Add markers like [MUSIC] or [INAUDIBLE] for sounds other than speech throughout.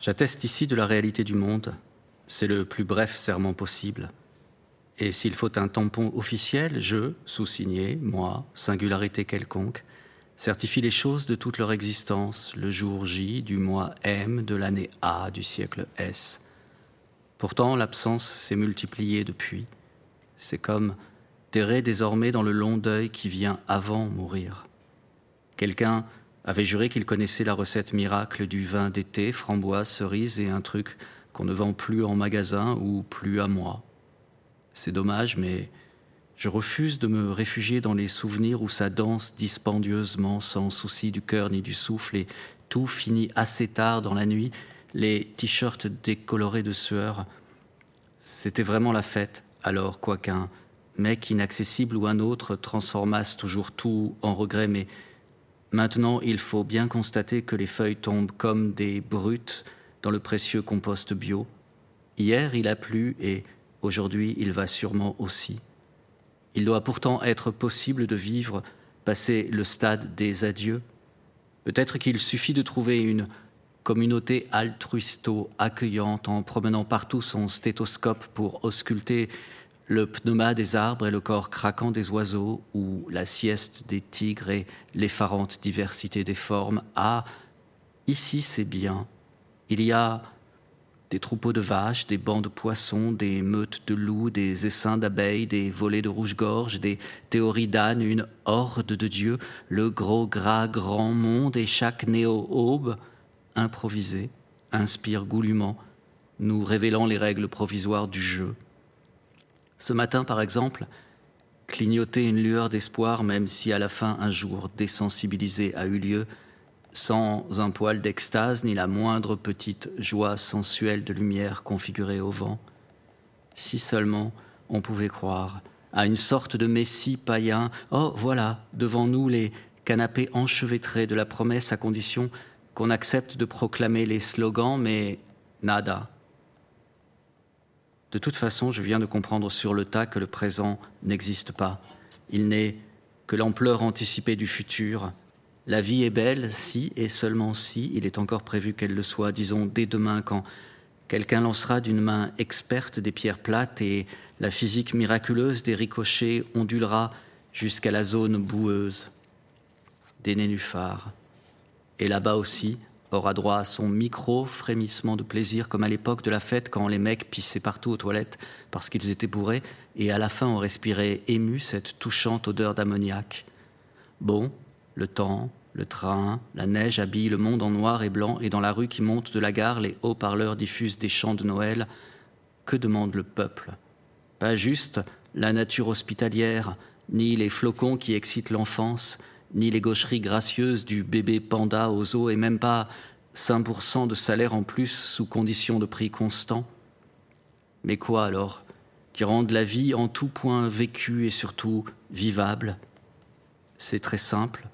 J'atteste ici de la réalité du monde. C'est le plus bref serment possible. Et s'il faut un tampon officiel, je, sous-signé, moi, singularité quelconque, certifie les choses de toute leur existence, le jour J du mois M de l'année A du siècle S. Pourtant, l'absence s'est multipliée depuis. C'est comme terrer désormais dans le long deuil qui vient avant mourir. Quelqu'un avait juré qu'il connaissait la recette miracle du vin d'été, framboise, cerise et un truc qu'on ne vend plus en magasin ou plus à moi. C'est dommage, mais je refuse de me réfugier dans les souvenirs où ça danse dispendieusement, sans souci du cœur ni du souffle, et tout finit assez tard dans la nuit, les t-shirts décolorés de sueur. C'était vraiment la fête, alors, quoiqu'un mec inaccessible ou un autre transformasse toujours tout en regret, mais maintenant il faut bien constater que les feuilles tombent comme des brutes dans le précieux compost bio. Hier il a plu et Aujourd'hui, il va sûrement aussi. Il doit pourtant être possible de vivre, passer le stade des adieux. Peut-être qu'il suffit de trouver une communauté altruisto accueillante en promenant partout son stéthoscope pour ausculter le pneuma des arbres et le corps craquant des oiseaux, ou la sieste des tigres et l'effarante diversité des formes. Ah, ici c'est bien. Il y a des troupeaux de vaches, des bancs de poissons, des meutes de loups, des essaims d'abeilles, des volées de rouge-gorge, des théories d'ânes, une horde de dieux, le gros gras grand monde et chaque néo-aube, improvisé, inspire goulûment, nous révélant les règles provisoires du jeu. Ce matin, par exemple, clignoter une lueur d'espoir, même si à la fin un jour désensibilisé a eu lieu, sans un poil d'extase ni la moindre petite joie sensuelle de lumière configurée au vent. Si seulement on pouvait croire à une sorte de messie païen. Oh, voilà, devant nous les canapés enchevêtrés de la promesse à condition qu'on accepte de proclamer les slogans, mais nada. De toute façon, je viens de comprendre sur le tas que le présent n'existe pas. Il n'est que l'ampleur anticipée du futur, la vie est belle si et seulement si il est encore prévu qu'elle le soit, disons dès demain quand quelqu'un lancera d'une main experte des pierres plates et la physique miraculeuse des ricochets ondulera jusqu'à la zone boueuse des nénuphars. Et là-bas aussi aura droit à son micro frémissement de plaisir comme à l'époque de la fête quand les mecs pissaient partout aux toilettes parce qu'ils étaient bourrés et à la fin on respirait ému cette touchante odeur d'ammoniac. Bon, le temps, le train, la neige habillent le monde en noir et blanc, et dans la rue qui monte de la gare, les haut-parleurs diffusent des chants de Noël. Que demande le peuple? Pas juste la nature hospitalière, ni les flocons qui excitent l'enfance, ni les gaucheries gracieuses du bébé panda aux eaux, et même pas 5% de salaire en plus sous condition de prix constant. Mais quoi alors Qui rende la vie en tout point vécue et surtout vivable? C'est très simple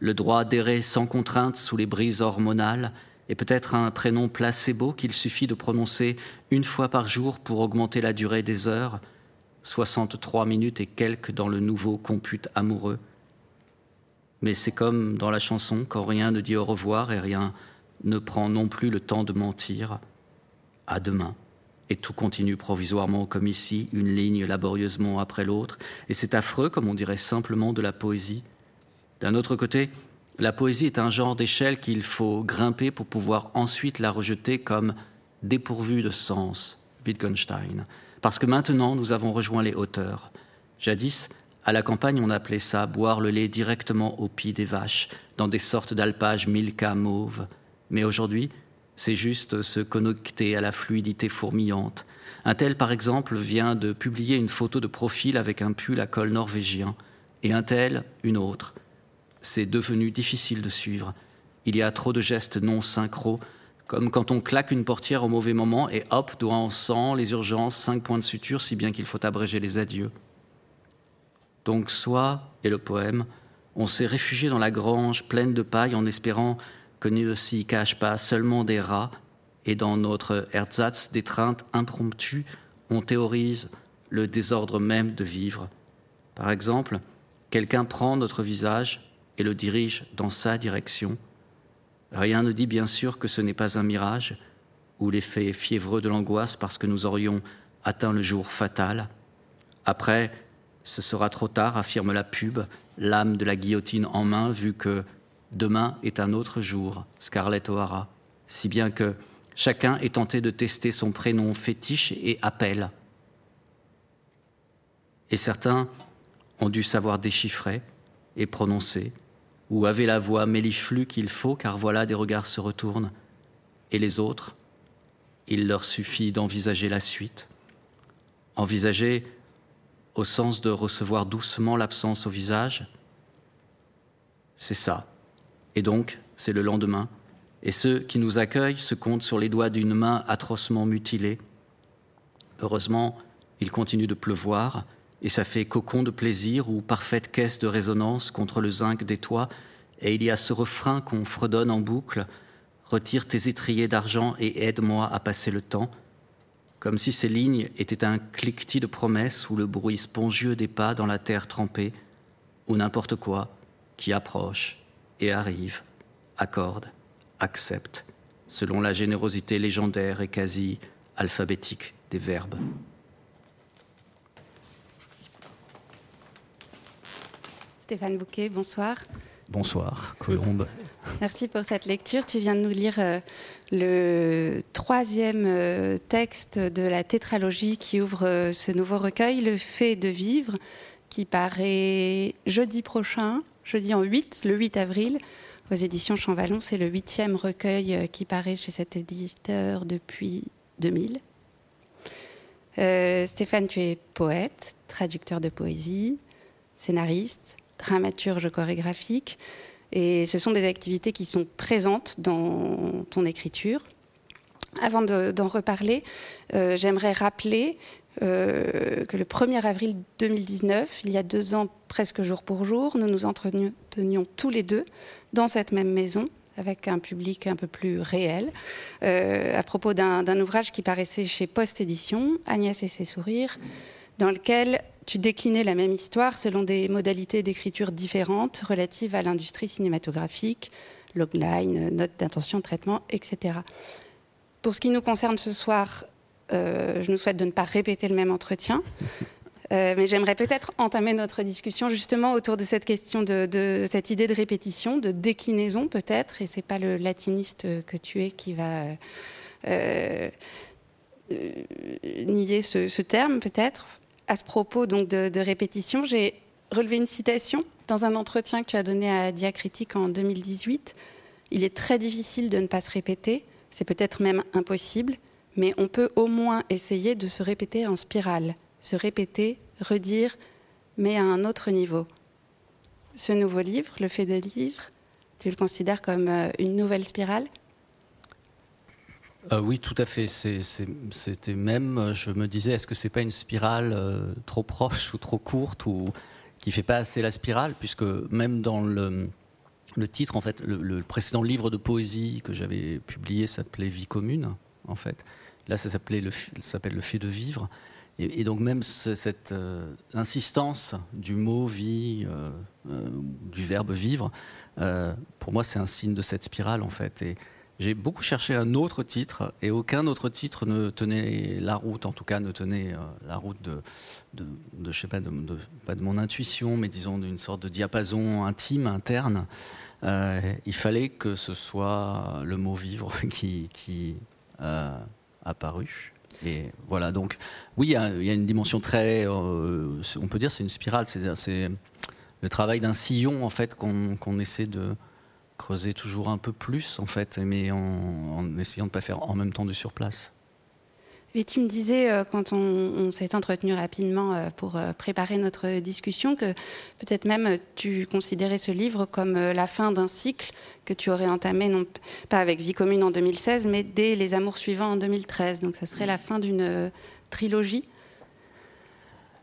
le droit d'errer sans contrainte sous les brises hormonales, et peut-être un prénom placebo qu'il suffit de prononcer une fois par jour pour augmenter la durée des heures, 63 minutes et quelques dans le nouveau compute amoureux. Mais c'est comme dans la chanson quand rien ne dit au revoir et rien ne prend non plus le temps de mentir. À demain. Et tout continue provisoirement comme ici, une ligne laborieusement après l'autre, et c'est affreux comme on dirait simplement de la poésie. D'un autre côté, la poésie est un genre d'échelle qu'il faut grimper pour pouvoir ensuite la rejeter comme dépourvue de sens, Wittgenstein. Parce que maintenant, nous avons rejoint les hauteurs. Jadis, à la campagne, on appelait ça boire le lait directement au pied des vaches, dans des sortes d'alpages milka mauves. Mais aujourd'hui, c'est juste se connecter à la fluidité fourmillante. Un tel, par exemple, vient de publier une photo de profil avec un pull à col norvégien, et un tel, une autre c'est devenu difficile de suivre. Il y a trop de gestes non synchro, comme quand on claque une portière au mauvais moment et hop, doigt en sang, les urgences, cinq points de suture, si bien qu'il faut abréger les adieux. Donc, soit, et le poème, on s'est réfugié dans la grange pleine de paille en espérant que ne s'y cache pas seulement des rats, et dans notre ersatz d'étreinte impromptue, on théorise le désordre même de vivre. Par exemple, quelqu'un prend notre visage, et le dirige dans sa direction. Rien ne dit bien sûr que ce n'est pas un mirage, ou l'effet fiévreux de l'angoisse parce que nous aurions atteint le jour fatal. Après, ce sera trop tard, affirme la pub, l'âme de la guillotine en main, vu que demain est un autre jour, Scarlett O'Hara, si bien que chacun est tenté de tester son prénom fétiche et appelle. Et certains ont dû savoir déchiffrer et prononcer, ou avaient la voix méliflue qu'il faut, car voilà des regards se retournent. Et les autres, il leur suffit d'envisager la suite. Envisager au sens de recevoir doucement l'absence au visage, c'est ça. Et donc, c'est le lendemain. Et ceux qui nous accueillent se comptent sur les doigts d'une main atrocement mutilée. Heureusement, il continue de pleuvoir, et ça fait cocon de plaisir ou parfaite caisse de résonance contre le zinc des toits, et il y a ce refrain qu'on fredonne en boucle Retire tes étriers d'argent et aide-moi à passer le temps, comme si ces lignes étaient un cliquetis de promesses ou le bruit spongieux des pas dans la terre trempée, ou n'importe quoi qui approche et arrive, accorde, accepte, selon la générosité légendaire et quasi alphabétique des verbes. Stéphane Bouquet, bonsoir. Bonsoir, Colombe. Merci pour cette lecture. Tu viens de nous lire euh, le troisième euh, texte de la tétralogie qui ouvre euh, ce nouveau recueil, Le fait de vivre, qui paraît jeudi prochain, jeudi en 8, le 8 avril, aux éditions Champvallon. C'est le huitième recueil qui paraît chez cet éditeur depuis 2000. Stéphane, tu es poète, traducteur de poésie, scénariste, dramaturge chorégraphique. Et ce sont des activités qui sont présentes dans ton écriture. Avant d'en reparler, euh, j'aimerais rappeler euh, que le 1er avril 2019, il y a deux ans presque jour pour jour, nous nous entretenions tous les deux dans cette même maison avec un public un peu plus réel, euh, à propos d'un ouvrage qui paraissait chez Post Édition, Agnès et ses sourires, dans lequel tu déclinais la même histoire selon des modalités d'écriture différentes relatives à l'industrie cinématographique, logline, notes d'intention, traitement, etc. Pour ce qui nous concerne ce soir, euh, je nous souhaite de ne pas répéter le même entretien. Euh, mais j'aimerais peut-être entamer notre discussion justement autour de cette question de, cette idée de répétition, de déclinaison peut-être, et c'est pas le latiniste que tu es qui va euh, nier ce terme peut-être à ce propos de, répétition, j'ai relevé une citation dans un entretien que tu as donné à Diacritique en 2018. Il est très difficile de ne pas se répéter, c'est peut-être même impossible, mais on peut au moins essayer de se répéter en spirale, se répéter, redire, mais à un autre niveau. Ce nouveau livre, Le fait de livre, tu le considères comme euh, une nouvelle spirale? Euh, oui, tout à fait. C'était même, je me disais, est-ce que c'est pas une spirale euh, trop proche ou trop courte ou qui fait pas assez la spirale, puisque même dans le, titre, en fait, le, précédent livre de poésie que j'avais publié s'appelait Vie commune, en fait. Là, ça s'appelait le, s'appelle le fait de vivre. Et, donc même cette euh, insistance du mot vie, du verbe vivre, pour moi, c'est un signe de cette spirale, en fait. Et, j'ai beaucoup cherché un autre titre et aucun autre titre ne tenait la route, en tout cas ne tenait euh, la route de, de, je sais pas, de, pas de mon intuition, mais disons d'une sorte de diapason intime, interne. Euh, il fallait que ce soit le mot vivre [LAUGHS] qui, qui euh, apparu. Et voilà, donc oui, il y, a une dimension très, on peut dire, c'est une spirale, c'est le travail d'un sillon en fait qu'on essaie de creuser toujours un peu plus, en fait, mais en, essayant de ne pas faire en même temps du surplace. Et tu me disais, euh, quand on, s'est entretenu rapidement euh, pour euh, préparer notre discussion, que peut-être même tu considérais ce livre comme la fin d'un cycle que tu aurais entamé, non pas avec Vie commune en 2016, mais dès Les Amours suivants en 2013. Donc ça serait la fin d'une trilogie.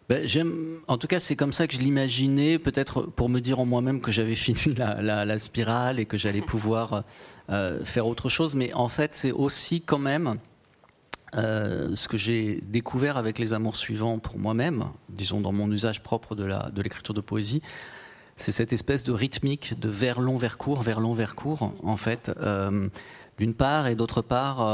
Ben, j'aime, en tout cas, c'est comme ça que je l'imaginais, peut-être pour me dire en moi-même que j'avais [LAUGHS] fini la, spirale et que j'allais [LAUGHS] pouvoir euh, faire autre chose. Mais en fait, c'est aussi quand même euh, ce que j'ai découvert avec les amours suivants pour moi-même, disons dans mon usage propre de, la, de l'écriture de poésie. C'est cette espèce de rythmique de vers long, vers court, vers long, vers court, en fait. Euh, d'une part, et d'autre part,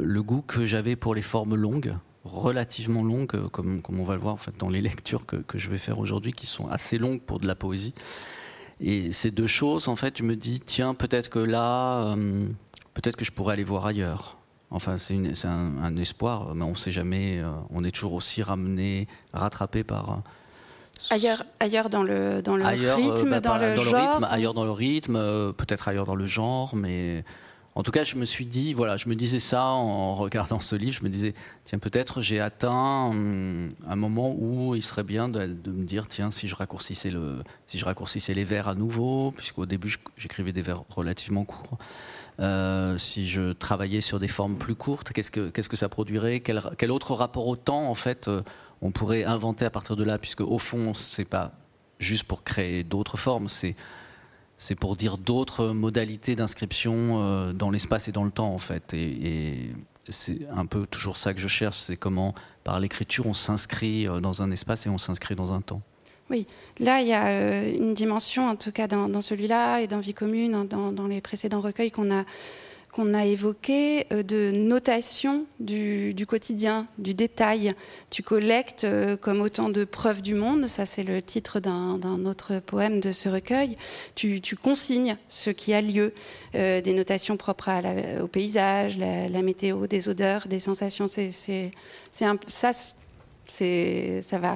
le goût que j'avais pour les formes longues, relativement longues, comme, comme on va le voir en fait, dans les lectures que, que je vais faire aujourd'hui, qui sont assez longues pour de la poésie. Et ces deux choses, en fait, je me dis, tiens, peut-être que là, euh, peut-être que je pourrais aller voir ailleurs. Enfin, c'est un, espoir, mais on ne sait jamais. Euh, on est toujours aussi ramené, rattrapé par. Euh, ailleurs, ailleurs dans le, dans le rythme, bah, dans, le genre? ailleurs dans le rythme, peut-être ailleurs dans le genre, mais en tout cas, je me suis dit, voilà, je me disais ça en regardant ce livre, je me disais, tiens, peut-être j'ai atteint hum, un moment où il serait bien de, me dire, tiens, si je raccourcissais le, si je raccourcissais les vers à nouveau, puisqu'au début j'écrivais des vers relativement courts. Euh, si je travaillais sur des formes plus courtes, qu'est-ce que, que ça produirait? Quel, quel, autre rapport au temps, en fait, euh, on pourrait inventer à partir de là, puisque au fond, c'est pas juste pour créer d'autres formes, c'est c'est pour dire d'autres modalités d'inscription euh, dans l'espace et dans le temps, en fait. Et, c'est un peu toujours ça que je cherche, c'est comment, par l'écriture, on s'inscrit euh, dans un espace et on s'inscrit dans un temps. Oui, là, il y a euh, une dimension, en tout cas dans, celui-là et dans Vie commune, dans les précédents recueils qu'on a qu'on a évoqué euh, de notation du, quotidien, du détail. Tu collectes euh, comme autant de preuves du monde, ça c'est le titre d'un autre poème de ce recueil. Tu, consignes ce qui a lieu, euh, des notations propres au paysage, la, météo, des odeurs, des sensations. C'est ça, ça va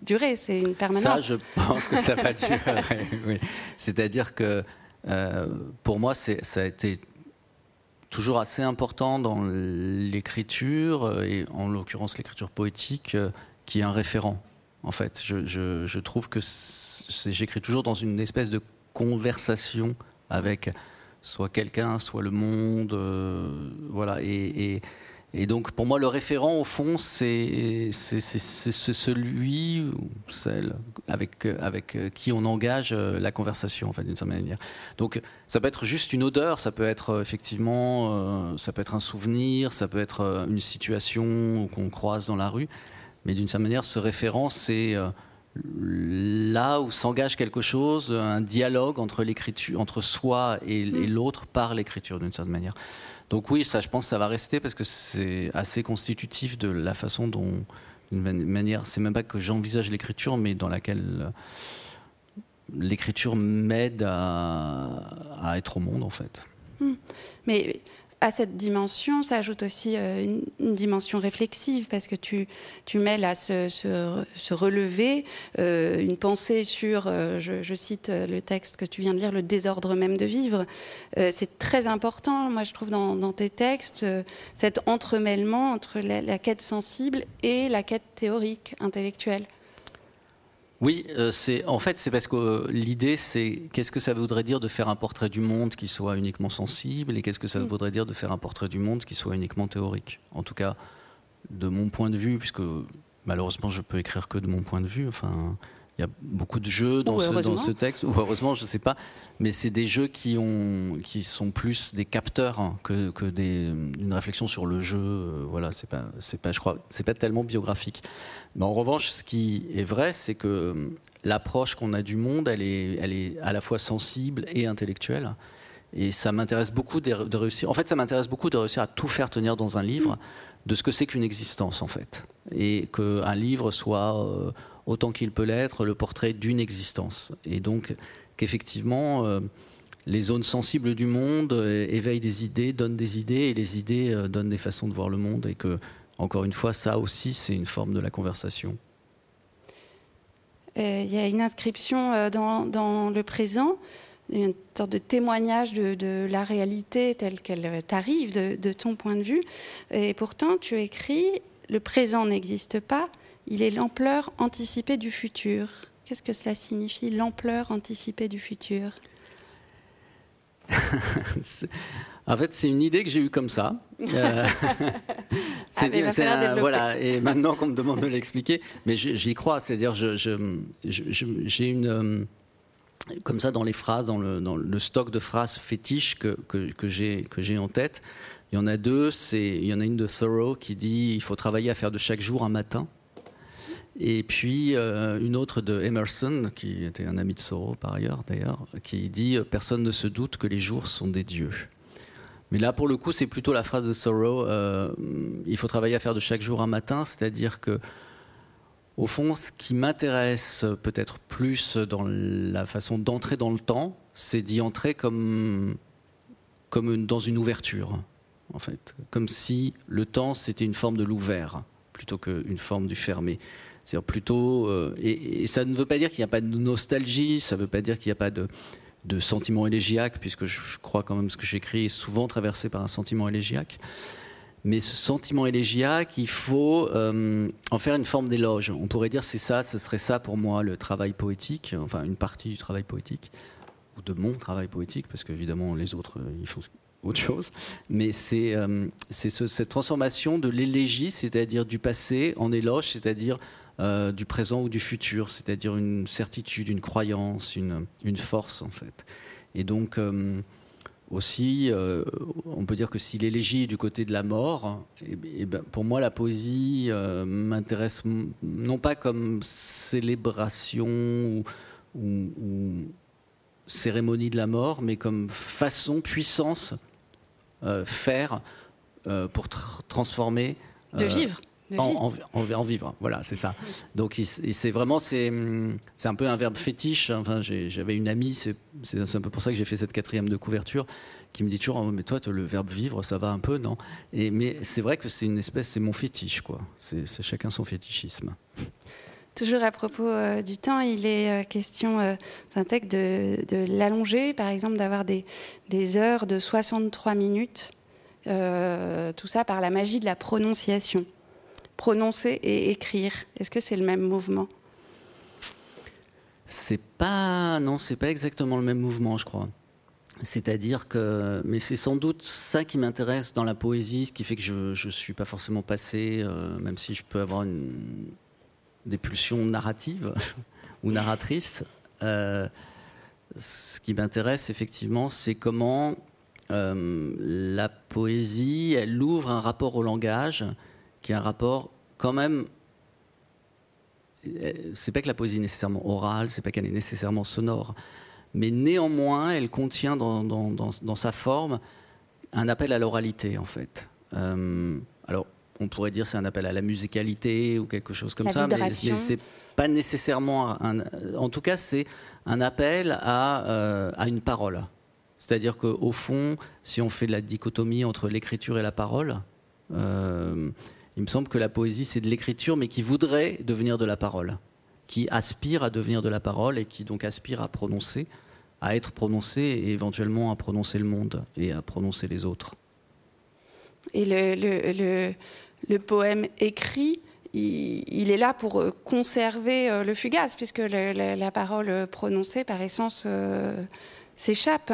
durer, c'est une permanence. Ça, je pense que ça va [LAUGHS] durer. oui. C'est-à-dire que pour moi, ça a été toujours assez important dans l'écriture, euh, et en l'occurrence l'écriture poétique, euh, qui est un référent. En fait, je, je, trouve que j'écris toujours dans une espèce de conversation avec soit quelqu'un, soit le monde, euh, voilà. Et, et, et donc, pour moi, le référent, au fond, c'est celui ou celle avec, avec qui on engage la conversation, en fait, d'une certaine manière. Donc, ça peut être juste une odeur, ça peut être euh, effectivement, euh, ça peut être un souvenir, ça peut être euh, une situation qu'on croise dans la rue. Mais d'une certaine manière, ce référent, c'est là où s'engage quelque chose, un dialogue entre l'écriture, entre soi et, et l'autre par l'écriture, d'une certaine manière. Donc oui, ça, je pense que ça va rester parce que c'est assez constitutif de la façon dont, d'une manière, c'est même pas que j'envisage l'écriture, mais dans laquelle euh, l'écriture m'aide à, être au monde, en fait. Hmm. Mais à cette dimension s'ajoute aussi euh, une, dimension réflexive parce que tu, tu mêles à se, relever euh, une pensée sur, euh, je, cite le texte que tu viens de lire, le désordre même de vivre. c'est très important, moi je trouve, dans, tes textes, cet entremêlement entre la quête sensible et la quête théorique, intellectuelle. Oui, euh, c'est en fait c'est parce que euh, l'idée c'est qu'est-ce que ça voudrait dire de faire un portrait du monde qui soit uniquement sensible et qu'est-ce que ça mm. voudrait dire de faire un portrait du monde qui soit uniquement théorique? En tout cas, de mon point de vue, puisque malheureusement je peux écrire que de mon point de vue. Enfin, il y a beaucoup de jeux dans, ce, texte, ou heureusement, je ne sais pas, mais c'est des jeux qui, ont, qui sont plus des capteurs hein, que, que des, une réflexion sur le jeu. Euh, voilà, c'est pas, c'est pas, je crois, c'est pas tellement biographique. Mais en revanche, ce qui est vrai, c'est que euh, l'approche qu'on a du monde, elle est, elle est à la fois sensible et intellectuelle. Et ça m'intéresse beaucoup de, réussir. En fait, ça m'intéresse beaucoup de réussir à tout faire tenir dans un livre de ce que c'est qu'une existence, en fait. Et qu'un livre soit euh, autant qu'il peut l'être, le portrait d'une existence. Et donc qu'effectivement, euh, les zones sensibles du monde euh, éveillent des idées, donnent des idées, et les idées euh, donnent des façons de voir le monde, et que, encore une fois, ça aussi, c'est une forme de la conversation. Il y a une inscription dans, le présent, une sorte de témoignage de, la réalité telle qu'elle t'arrive, de, de, ton point de vue. Et pourtant, tu écris, le présent n'existe pas, il est l'ampleur anticipée du futur. Qu'est-ce que cela signifie, l'ampleur anticipée du futur? [LAUGHS] En fait, c'est une idée que j'ai eue comme ça. Euh, [LAUGHS] ah, voilà, et maintenant qu'on me demande de l'expliquer, mais j'y crois. C'est-à-dire, j'ai une euh, comme ça dans les phrases, dans le, stock de phrases fétiches que, que, que j'ai en tête. Il y en a deux. Il y en a une de Thoreau qui dit il faut travailler à faire de chaque jour un matin. Et puis euh, une autre de Emerson, qui était un ami de Thoreau par ailleurs d'ailleurs, qui dit euh, Personne ne se doute que les jours sont des dieux. Mais là, pour le coup, c'est plutôt la phrase de Sorrow. Euh, il faut travailler à faire de chaque jour un matin, c'est-à-dire que, au fond, ce qui m'intéresse peut-être plus dans la façon d'entrer dans le temps, c'est d'y entrer comme, comme dans une ouverture, en fait, comme si le temps c'était une forme de l'ouvert plutôt qu'une forme du fermé. C'est plutôt, euh, et, ça ne veut pas dire qu'il n'y a pas de nostalgie, ça ne veut pas dire qu'il n'y a pas de, de sentiment élégiaque, puisque je crois quand même ce que j'écris est souvent traversé par un sentiment élégiaque. Mais ce sentiment élégiaque, il faut euh, en faire une forme d'éloge. On pourrait dire c'est ça, ce serait ça pour moi le travail poétique, enfin une partie du travail poétique, ou de mon travail poétique, parce qu'évidemment les autres, euh, ils font autre chose. Mais c'est euh, cette transformation de l'élégie, c'est-à-dire du passé, en éloge, c'est-à-dire euh, du présent ou du futur, c'est-à-dire une certitude, une croyance, une, une, force en fait. Et donc euh, aussi, euh, on peut dire que si l'élégie est du côté de la mort, et, et ben, pour moi la poésie m'intéresse non pas comme célébration ou, ou, cérémonie de la mort, mais comme façon, puissance, faire pour transformer. De vivre en, en, vivre, voilà, c'est ça. Donc c'est vraiment, c'est un peu un verbe fétiche. Enfin, j'avais une amie, c'est un peu pour ça que j'ai fait cette quatrième de couverture, qui me dit toujours, oh, mais toi, le verbe vivre, ça va un peu, non? Et, Mais c'est vrai que c'est une espèce, c'est mon fétiche, quoi. C'est chacun son fétichisme. Toujours à propos euh, du temps, il est euh, question euh, d'un texte de, de l'allonger, par exemple, d'avoir des, des, heures de 63 minutes, tout ça par la magie de la prononciation prononcer et écrire Est-ce que c'est le même mouvement? C'est pas non, c'est pas exactement le même mouvement, je crois. C'est-à-dire que, mais c'est sans doute ça qui m'intéresse dans la poésie, ce qui fait que je ne suis pas forcément passé, euh, même si je peux avoir des pulsions narratives [LAUGHS] ou narratrices. Euh, ce qui m'intéresse effectivement, c'est comment euh, la poésie, elle ouvre un rapport au langage qui est un rapport quand même. Euh, c'est pas que la poésie est nécessairement orale, c'est pas qu'elle est nécessairement sonore, mais néanmoins, elle contient dans, dans, dans, sa forme un appel à l'oralité, en fait. Euh, alors, on pourrait dire c'est un appel à la musicalité ou quelque chose comme ça, mais, mais c'est pas nécessairement un. En tout cas, c'est un appel à, euh, à une parole. C'est-à-dire qu'au fond, si on fait la dichotomie entre l'écriture et la parole, euh, il me semble que la poésie, c'est de l'écriture, mais qui voudrait devenir de la parole, qui aspire à devenir de la parole et qui donc aspire à prononcer, à être prononcé et éventuellement à prononcer le monde et à prononcer les autres. Et le, poème écrit, il, est là pour conserver euh, le fugace, puisque la, parole prononcée, par essence, euh, s'échappe.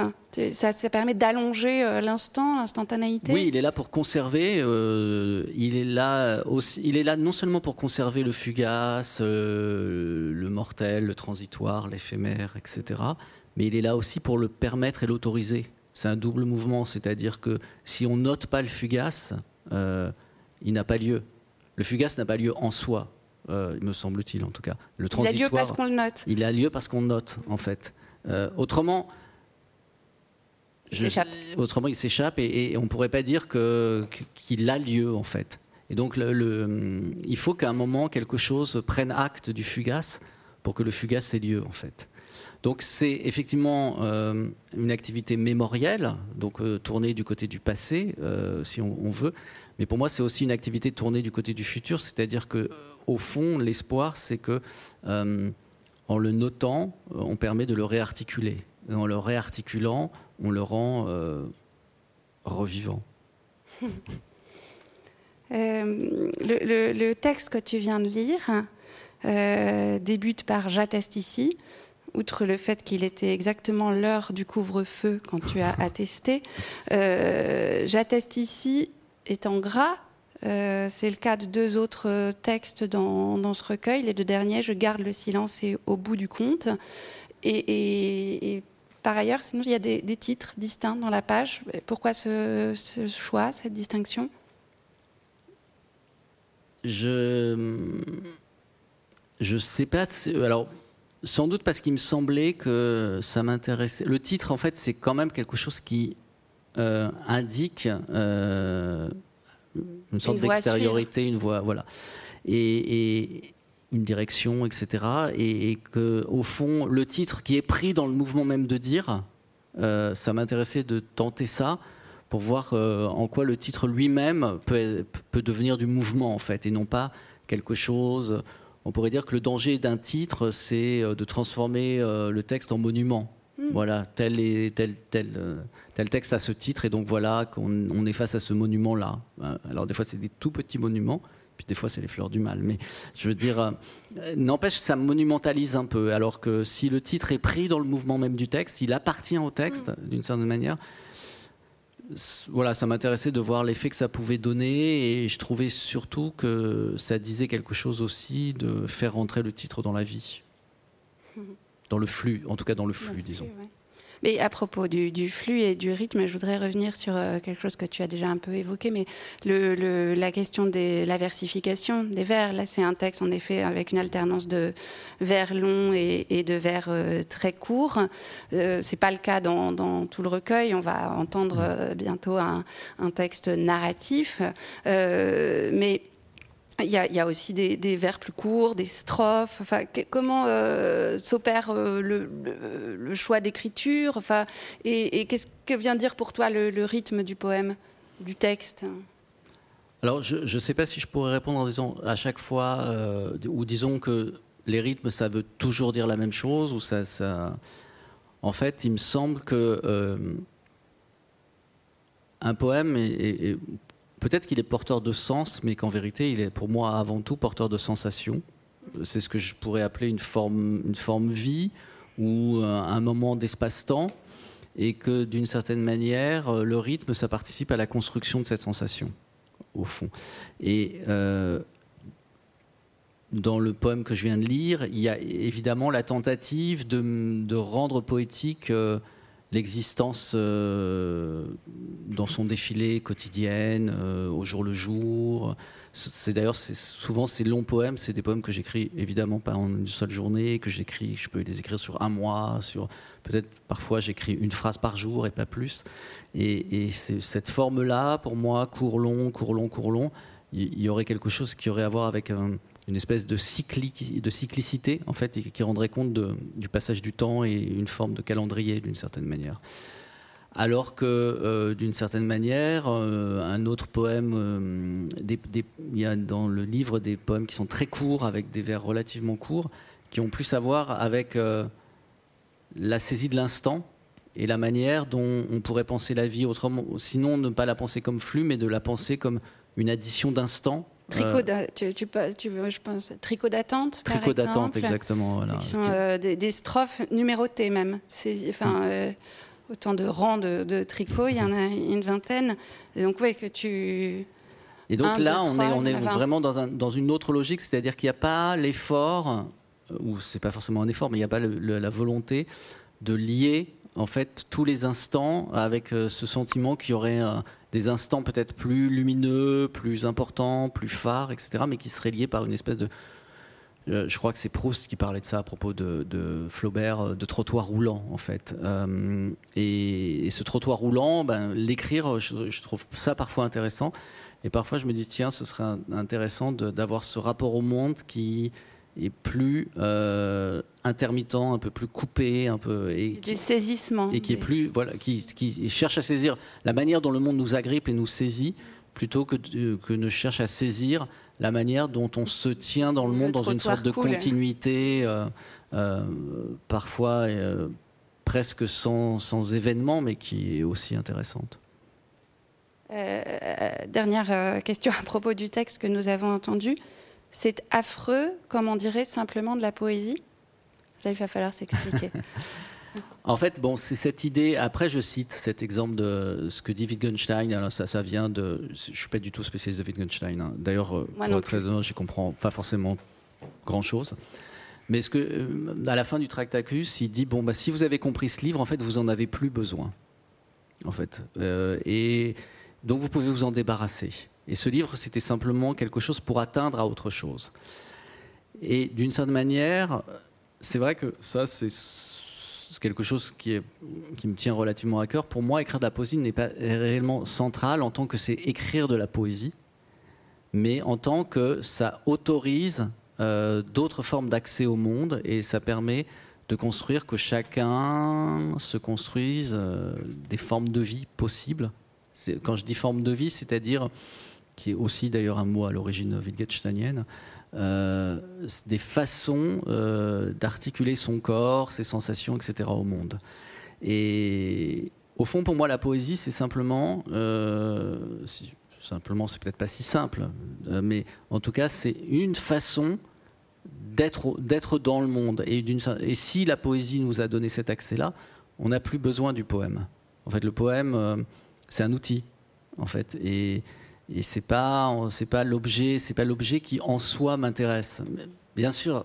Ça, ça, permet d'allonger euh, l'instant, l'instantanéité. Oui, il est là pour conserver. Euh, il est là aussi. Il est là non seulement pour conserver le fugace, euh, le mortel, le transitoire, l'éphémère, etc. Mais il est là aussi pour le permettre et l'autoriser. C'est un double mouvement, c'est-à-dire que si on note pas le fugace, il n'a pas lieu. Le fugace n'a pas lieu en soi, me semble-t-il en tout cas. Le transitoire. Il a lieu parce qu'on le note. Il a lieu parce qu'on note, en fait. autrement autrement, il s'échappe et, on ne pourrait pas dire qu'il a lieu en fait. Et donc, le, il faut qu'à un moment, quelque chose prenne acte du fugace pour que le fugace ait lieu en fait. Donc, c'est effectivement euh, une activité mémorielle, donc euh, tournée du côté du passé, euh, si on, veut. Mais pour moi, c'est aussi une activité tournée du côté du futur, c'est-à-dire que, au fond, l'espoir, c'est que, en le notant, on permet de le réarticuler. Et en le réarticulant, on le rend euh, revivant. [LAUGHS] Euh, le, texte que tu viens de lire euh, débute par J'atteste ici. Outre le fait qu'il était exactement l'heure du couvre-feu quand tu as attesté, J'atteste ici est en gras. c'est le cas de deux autres textes dans, ce recueil. Les deux derniers, Je garde le silence et Au bout du compte. et par ailleurs, sinon, il y a des, titres distincts dans la page. Pourquoi ce, choix, cette distinction? Je je sais pas. Alors, sans doute parce qu'il me semblait que ça m'intéressait. Le titre, en fait, c'est quand même quelque chose qui indique une sorte d'extériorité, une voie, voilà. Et, une direction, etc. Et, et, que, au fond, le titre qui est pris dans le mouvement même de dire, ça m'intéressait de tenter ça pour voir en quoi le titre lui-même peut, peut, devenir du mouvement, en fait, et non pas quelque chose. On pourrait dire que le danger d'un titre, c'est de transformer le texte en monument. Hmm. Voilà, tel, et, tel, tel, euh, tel texte a ce titre, et donc voilà qu'on est face à ce monument-là. Euh, alors des fois, c'est des tout petits monuments, puis des fois, c'est les fleurs du mal. Mais je veux dire, euh, n'empêche, ça monumentalise un peu. Alors que si le titre est pris dans le mouvement même du texte, il appartient au texte, hmm. d'une certaine manière. Voilà, ça m'intéressait de voir l'effet que ça pouvait donner, et je trouvais surtout que ça disait quelque chose aussi de faire rentrer le titre dans la vie. Hmm dans le flux, en tout cas dans le flux, disons. Mais à propos du, flux et du rythme, je voudrais revenir sur euh, quelque chose que tu as déjà un peu évoqué, mais la question de la versification des vers. Là, c'est un texte, en effet, avec une alternance de vers longs et, de vers euh, très courts. Euh, c'est pas le cas dans, tout le recueil. On va entendre euh, bientôt un, un, texte narratif. mais il y, a, aussi des, vers plus courts, des strophes. Enfin, comment euh, s'opère euh, le, choix d'écriture? Enfin, Et, qu'est-ce que vient dire pour toi le, rythme du poème, du texte? Alors, je ne sais pas si je pourrais répondre en disant à chaque fois, euh, ou disons que les rythmes, ça veut toujours dire la même chose, ou ça. En fait, il me semble que un poème est peut-être qu'il est porteur de sens, mais qu'en vérité, il est pour moi avant tout porteur de sensations. C'est ce que je pourrais appeler une forme, une forme vie ou euh, un moment d'espace-temps, et que d'une certaine manière, euh, le rythme, ça participe à la construction de cette sensation, au fond. Et euh, dans le poème que je viens de lire, il y a évidemment la tentative de, rendre poétique l'existence euh, dans son défilé quotidienne, euh, au jour le jour. C'est d'ailleurs souvent ces longs poèmes, c'est des poèmes que j'écris évidemment pas en une seule journée, que j'écris, je peux les écrire sur un mois, sur peut-être parfois j'écris une phrase par jour et pas plus. Et, et cette forme-là, pour moi, court long, court long, court long, il y, aurait quelque chose qui aurait à voir avec une espèce de, de cyclicité, en fait, qui rendrait compte du passage du temps et une forme de calendrier, d'une certaine manière. Alors que, euh, d'une certaine manière, euh, un autre poème, euh, il y a dans le livre des poèmes qui sont très courts, avec des vers relativement courts, qui ont plus à voir avec la saisie de l'instant et la manière dont on pourrait penser la vie autrement, sinon ne pas la penser comme flux, mais de la penser comme une addition d'instants Tricot, euh, tu, tu, tu, je pense, tricot d'attente. Tricot d'attente, exactement. Voilà. Qui sont euh, des, strophes numérotées même. Enfin, euh, autant de rangs de, de tricot, il y en a une vingtaine. Et donc, oui, que tu. Et donc là, on est, on est vraiment dans, un, dans, une autre logique, c'est-à-dire qu'il n'y a pas l'effort, ou c'est pas forcément un effort, mais il n'y a pas la volonté de lier en fait tous les instants avec ce sentiment qu'il y aurait des instants peut-être plus lumineux, plus importants, plus phares, etc., mais qui seraient liés par une espèce de... Euh, je crois que c'est Proust qui parlait de ça à propos de, Flaubert, euh, de trottoir roulant, en fait. Euh, et, ce trottoir roulant, ben, l'écrire, je, trouve ça parfois intéressant. Et parfois, je me dis, tiens, ce serait intéressant d'avoir ce rapport au monde qui est plus euh, intermittent, un peu plus coupé, un peu et qui, saisissements et qui est plus voilà, qui, qui, cherche à saisir la manière dont le monde nous agrippe et nous saisit, plutôt que, que ne cherche à saisir la manière dont on se tient dans le, monde dans une sorte de continuité, euh, euh, parfois presque sans, sans événement, mais qui est aussi intéressante. dernière question à propos du texte que nous avons entendu. C'est affreux, comme on dirait simplement de la poésie Là, il va falloir s'expliquer. [LAUGHS] [LAUGHS] En fait, bon, c'est cette idée. Après, je cite cet exemple de ce que dit Wittgenstein. Alors, ça, ça vient de. Je suis pas du tout spécialiste de Wittgenstein. Hein. D'ailleurs, euh, pour être très honnête, je comprends pas forcément grand chose. Mais ce que, euh, à la fin du Tractacus, il dit bon, bah, si vous avez compris ce livre, en fait, vous en avez plus besoin. En fait, euh, et donc vous pouvez vous en débarrasser. Et ce livre, c'était simplement quelque chose pour atteindre à autre chose. Et d'une certaine manière, c'est vrai que ça, c'est quelque chose qui, me tient relativement à cœur. Pour moi, écrire de la poésie n'est pas réellement central en tant que c'est écrire de la poésie, mais en tant que ça autorise euh, d'autres formes d'accès au monde et ça permet de construire que chacun se construise euh, des formes de vie possibles. Quand je dis forme de vie, c'est-à-dire, qui est aussi d'ailleurs un mot à l'origine wittgensteinienne, euh, des façons euh, d'articuler son corps, ses sensations, etc. au monde. Et au fond, pour moi, la poésie, c'est simplement, euh, simplement, c'est peut-être pas si simple, mais en tout cas, c'est une façon d'être d'être dans le monde. Et, et si la poésie nous a donné cet accès-là, on n'a plus besoin du poème. En fait, le poème, c'est un outil, en fait. Et et c'est pas c'est pas l'objet c'est pas l'objet qui en soi m'intéresse. Bien sûr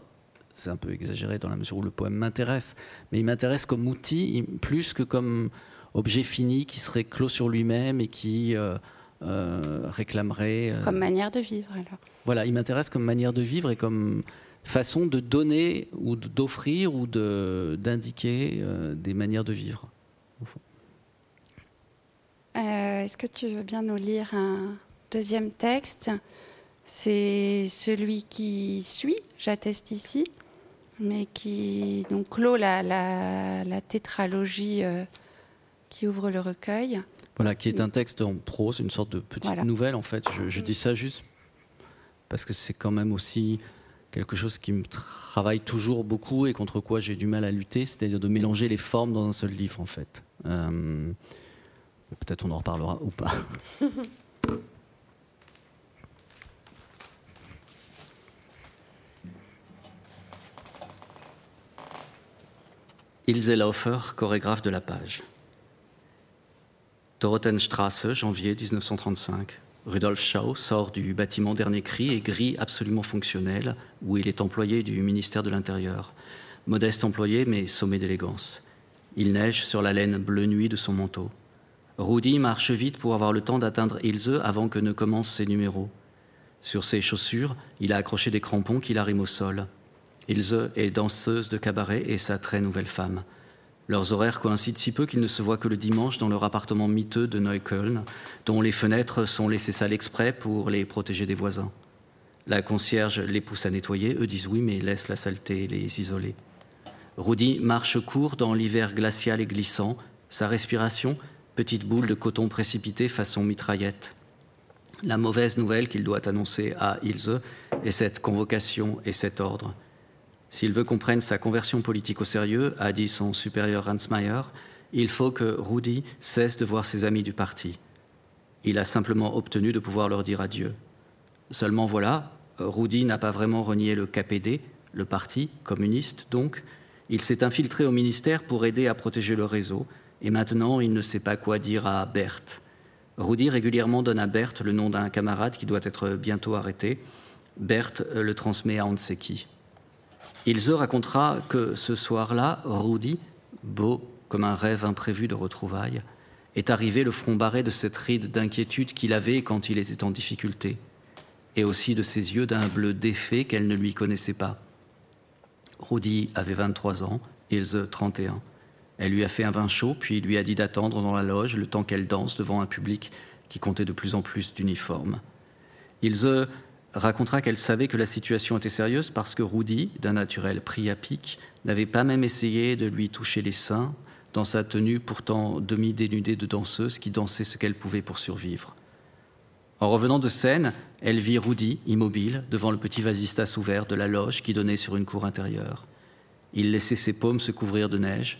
c'est un peu exagéré dans la mesure où le poème m'intéresse mais il m'intéresse comme outil plus que comme objet fini qui serait clos sur lui-même et qui euh, euh, réclamerait euh, comme manière de vivre alors. Voilà il m'intéresse comme manière de vivre et comme façon de donner ou d'offrir ou de d'indiquer des manières de vivre est-ce que tu veux bien nous lire un, deuxième texte, c'est celui qui suit, j'atteste ici, mais qui donc clôt la, la, tétralogie euh, qui ouvre le recueil. Voilà, qui est un texte en prose, une sorte de petite nouvelle en fait. Je, dis ça juste parce que c'est quand même aussi quelque chose qui me travaille toujours beaucoup et contre quoi j'ai du mal à lutter, c'est-à-dire de mélanger les formes dans un seul livre en fait. Euh, peut-être on en reparlera ou pas. [LAUGHS] Ilse Laufer, chorégraphe de la page. Dorotheenstrasse, janvier 1935. Rudolf Schau sort du bâtiment Dernier Cri et gris absolument fonctionnel, où il est employé du ministère de l'Intérieur. Modeste employé, mais sommé d'élégance. Il neige sur la laine bleu nuit de son manteau. Rudi marche vite pour avoir le temps d'atteindre Ilse avant que ne commencent ses numéros. Sur ses chaussures, il a accroché des crampons qui l'arriment au sol. Ilse est danseuse de cabaret et sa très nouvelle femme. Leurs horaires coïncident si peu qu'ils ne se voient que le dimanche dans leur appartement miteux de Neukölln, dont les fenêtres sont laissées sales exprès pour les protéger des voisins. La concierge les pousse à nettoyer, eux disent oui, mais laissent la saleté les isoler. Rudy marche court dans l'hiver glacial et glissant, sa respiration, petite boule de coton précipité façon mitraillette. La mauvaise nouvelle qu'il doit annoncer à Ilse est cette convocation et cet ordre. S'il veut qu'on prenne sa conversion politique au sérieux, a dit son supérieur Hansmeyer, il faut que Rudy cesse de voir ses amis du parti. Il a simplement obtenu de pouvoir leur dire adieu. Seulement voilà, Rudy n'a pas vraiment renié le KPD, le parti communiste donc. Il s'est infiltré au ministère pour aider à protéger le réseau, et maintenant il ne sait pas quoi dire à Berthe. Rudy régulièrement donne à Berthe le nom d'un camarade qui doit être bientôt arrêté. Berthe le transmet à qui. Ilse racontera que ce soir-là, Rudy, beau comme un rêve imprévu de retrouvailles, est arrivé le front barré de cette ride d'inquiétude qu'il avait quand il était en difficulté, et aussi de ses yeux d'un bleu défait qu'elle ne lui connaissait pas. Rudy avait 23 ans, Ilse 31. Elle lui a fait un vin chaud, puis lui a dit d'attendre dans la loge le temps qu'elle danse devant un public qui comptait de plus en plus d'uniformes. Ilse racontera qu'elle savait que la situation était sérieuse parce que Rudy, d'un naturel pris à pic, n'avait pas même essayé de lui toucher les seins dans sa tenue pourtant demi-dénudée de danseuse qui dansait ce qu'elle pouvait pour survivre. En revenant de scène, elle vit Rudy, immobile, devant le petit vasistas ouvert de la loge qui donnait sur une cour intérieure. Il laissait ses paumes se couvrir de neige.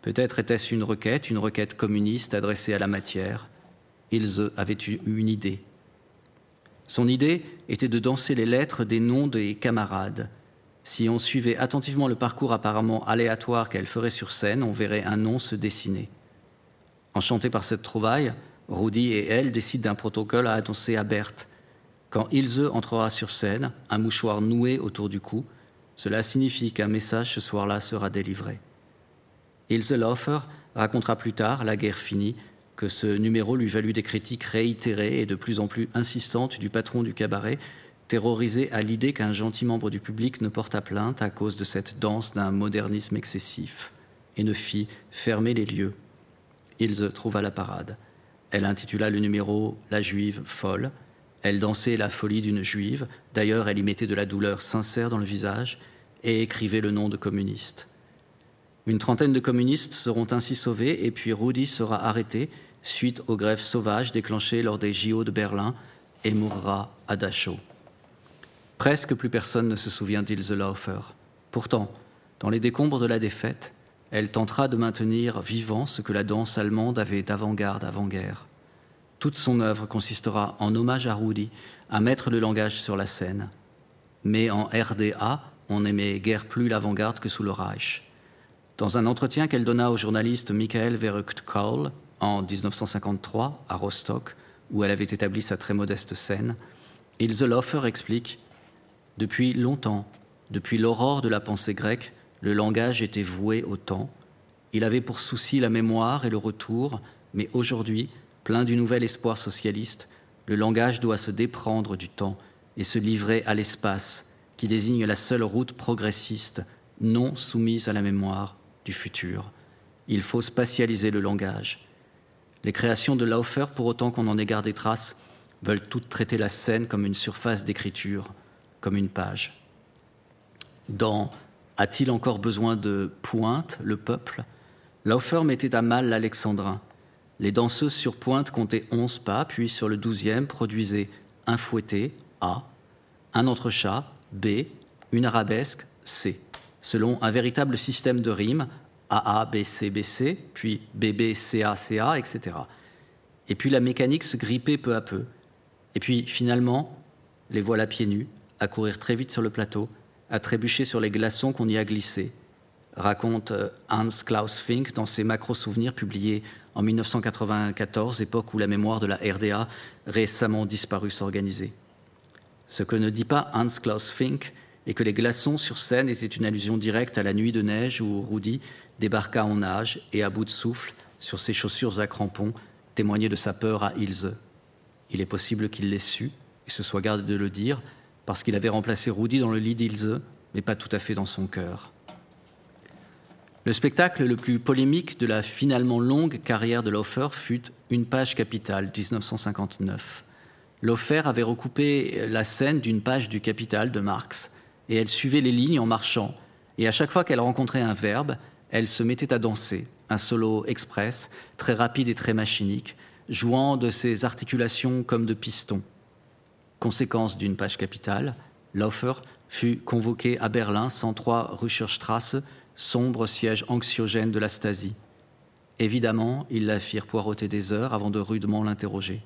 Peut-être était-ce une requête, une requête communiste adressée à la matière. Ils avaient eu une idée, son idée était de danser les lettres des noms des camarades. Si on suivait attentivement le parcours apparemment aléatoire qu'elle ferait sur scène, on verrait un nom se dessiner. Enchanté par cette trouvaille, Rudy et elle décident d'un protocole à annoncer à Berthe. Quand Ilse entrera sur scène, un mouchoir noué autour du cou, cela signifie qu'un message ce soir-là sera délivré. Ilse Laufer racontera plus tard, la guerre finie, que ce numéro lui valut des critiques réitérées et de plus en plus insistantes du patron du cabaret, terrorisé à l'idée qu'un gentil membre du public ne porta plainte à cause de cette danse d'un modernisme excessif. et ne fit fermer les lieux. Ilse trouva la parade. Elle intitula le numéro La Juive folle. Elle dansait la folie d'une juive. D'ailleurs, elle y mettait de la douleur sincère dans le visage et écrivait le nom de communiste. Une trentaine de communistes seront ainsi sauvés et puis Rudy sera arrêté suite aux grèves sauvages déclenchées lors des JO de Berlin et mourra à Dachau. Presque plus personne ne se souvient d'Ilse Laufer. Pourtant, dans les décombres de la défaite, elle tentera de maintenir vivant ce que la danse allemande avait d'avant-garde avant-guerre. Toute son œuvre consistera, en hommage à Rudy, à mettre le langage sur la scène. Mais en RDA, on n'aimait guère plus l'avant-garde que sous le Reich. Dans un entretien qu'elle donna au journaliste Michael Verrückt-Kaul en 1953 à Rostock, où elle avait établi sa très modeste scène, Ilse Laufer explique Depuis longtemps, depuis l'aurore de la pensée grecque, le langage était voué au temps. Il avait pour souci la mémoire et le retour, mais aujourd'hui, plein du nouvel espoir socialiste, le langage doit se déprendre du temps et se livrer à l'espace, qui désigne la seule route progressiste, non soumise à la mémoire du futur. Il faut spatialiser le langage. Les créations de Laufer, pour autant qu'on en ait gardé trace, veulent toutes traiter la scène comme une surface d'écriture, comme une page. Dans a-t-il encore besoin de pointe, le peuple? Laufer mettait à mal l'alexandrin. Les danseuses sur pointe comptaient onze pas, puis sur le douzième produisaient un fouetté, A, un entrechat, B, une arabesque, C, selon un véritable système de rimes, AA, BC, BC, puis BB, CA, CA, etc. Et puis la mécanique se grippait peu à peu. Et puis finalement, les voilà pieds nus, à courir très vite sur le plateau, à trébucher sur les glaçons qu'on y a glissés, raconte euh, Hans Klaus Fink dans ses macro-souvenirs publiés en 1994, époque où la mémoire de la RDA récemment disparue s'organisait. Ce que ne dit pas Hans Klaus Fink est que les glaçons sur scène étaient une allusion directe à la nuit de neige où Rudy débarqua en nage et à bout de souffle sur ses chaussures à crampons témoignait de sa peur à Ilse. Il est possible qu'il l'ait su et se soit gardé de le dire, parce qu'il avait remplacé Rudy dans le lit d'Ilse, mais pas tout à fait dans son cœur. Le spectacle le plus polémique de la finalement longue carrière de Laufer fut Une page capitale, 1959. Laufer avait recoupé la scène d'une page du Capital de Marx, et elle suivait les lignes en marchant, et à chaque fois qu'elle rencontrait un verbe, elle se mettait à danser, un solo express, très rapide et très machinique, jouant de ses articulations comme de pistons. Conséquence d'une page capitale, Laufer fut convoqué à Berlin 103 Rucherstrasse, sombre siège anxiogène de la Stasi. Évidemment, ils la firent poireauter des heures avant de rudement l'interroger.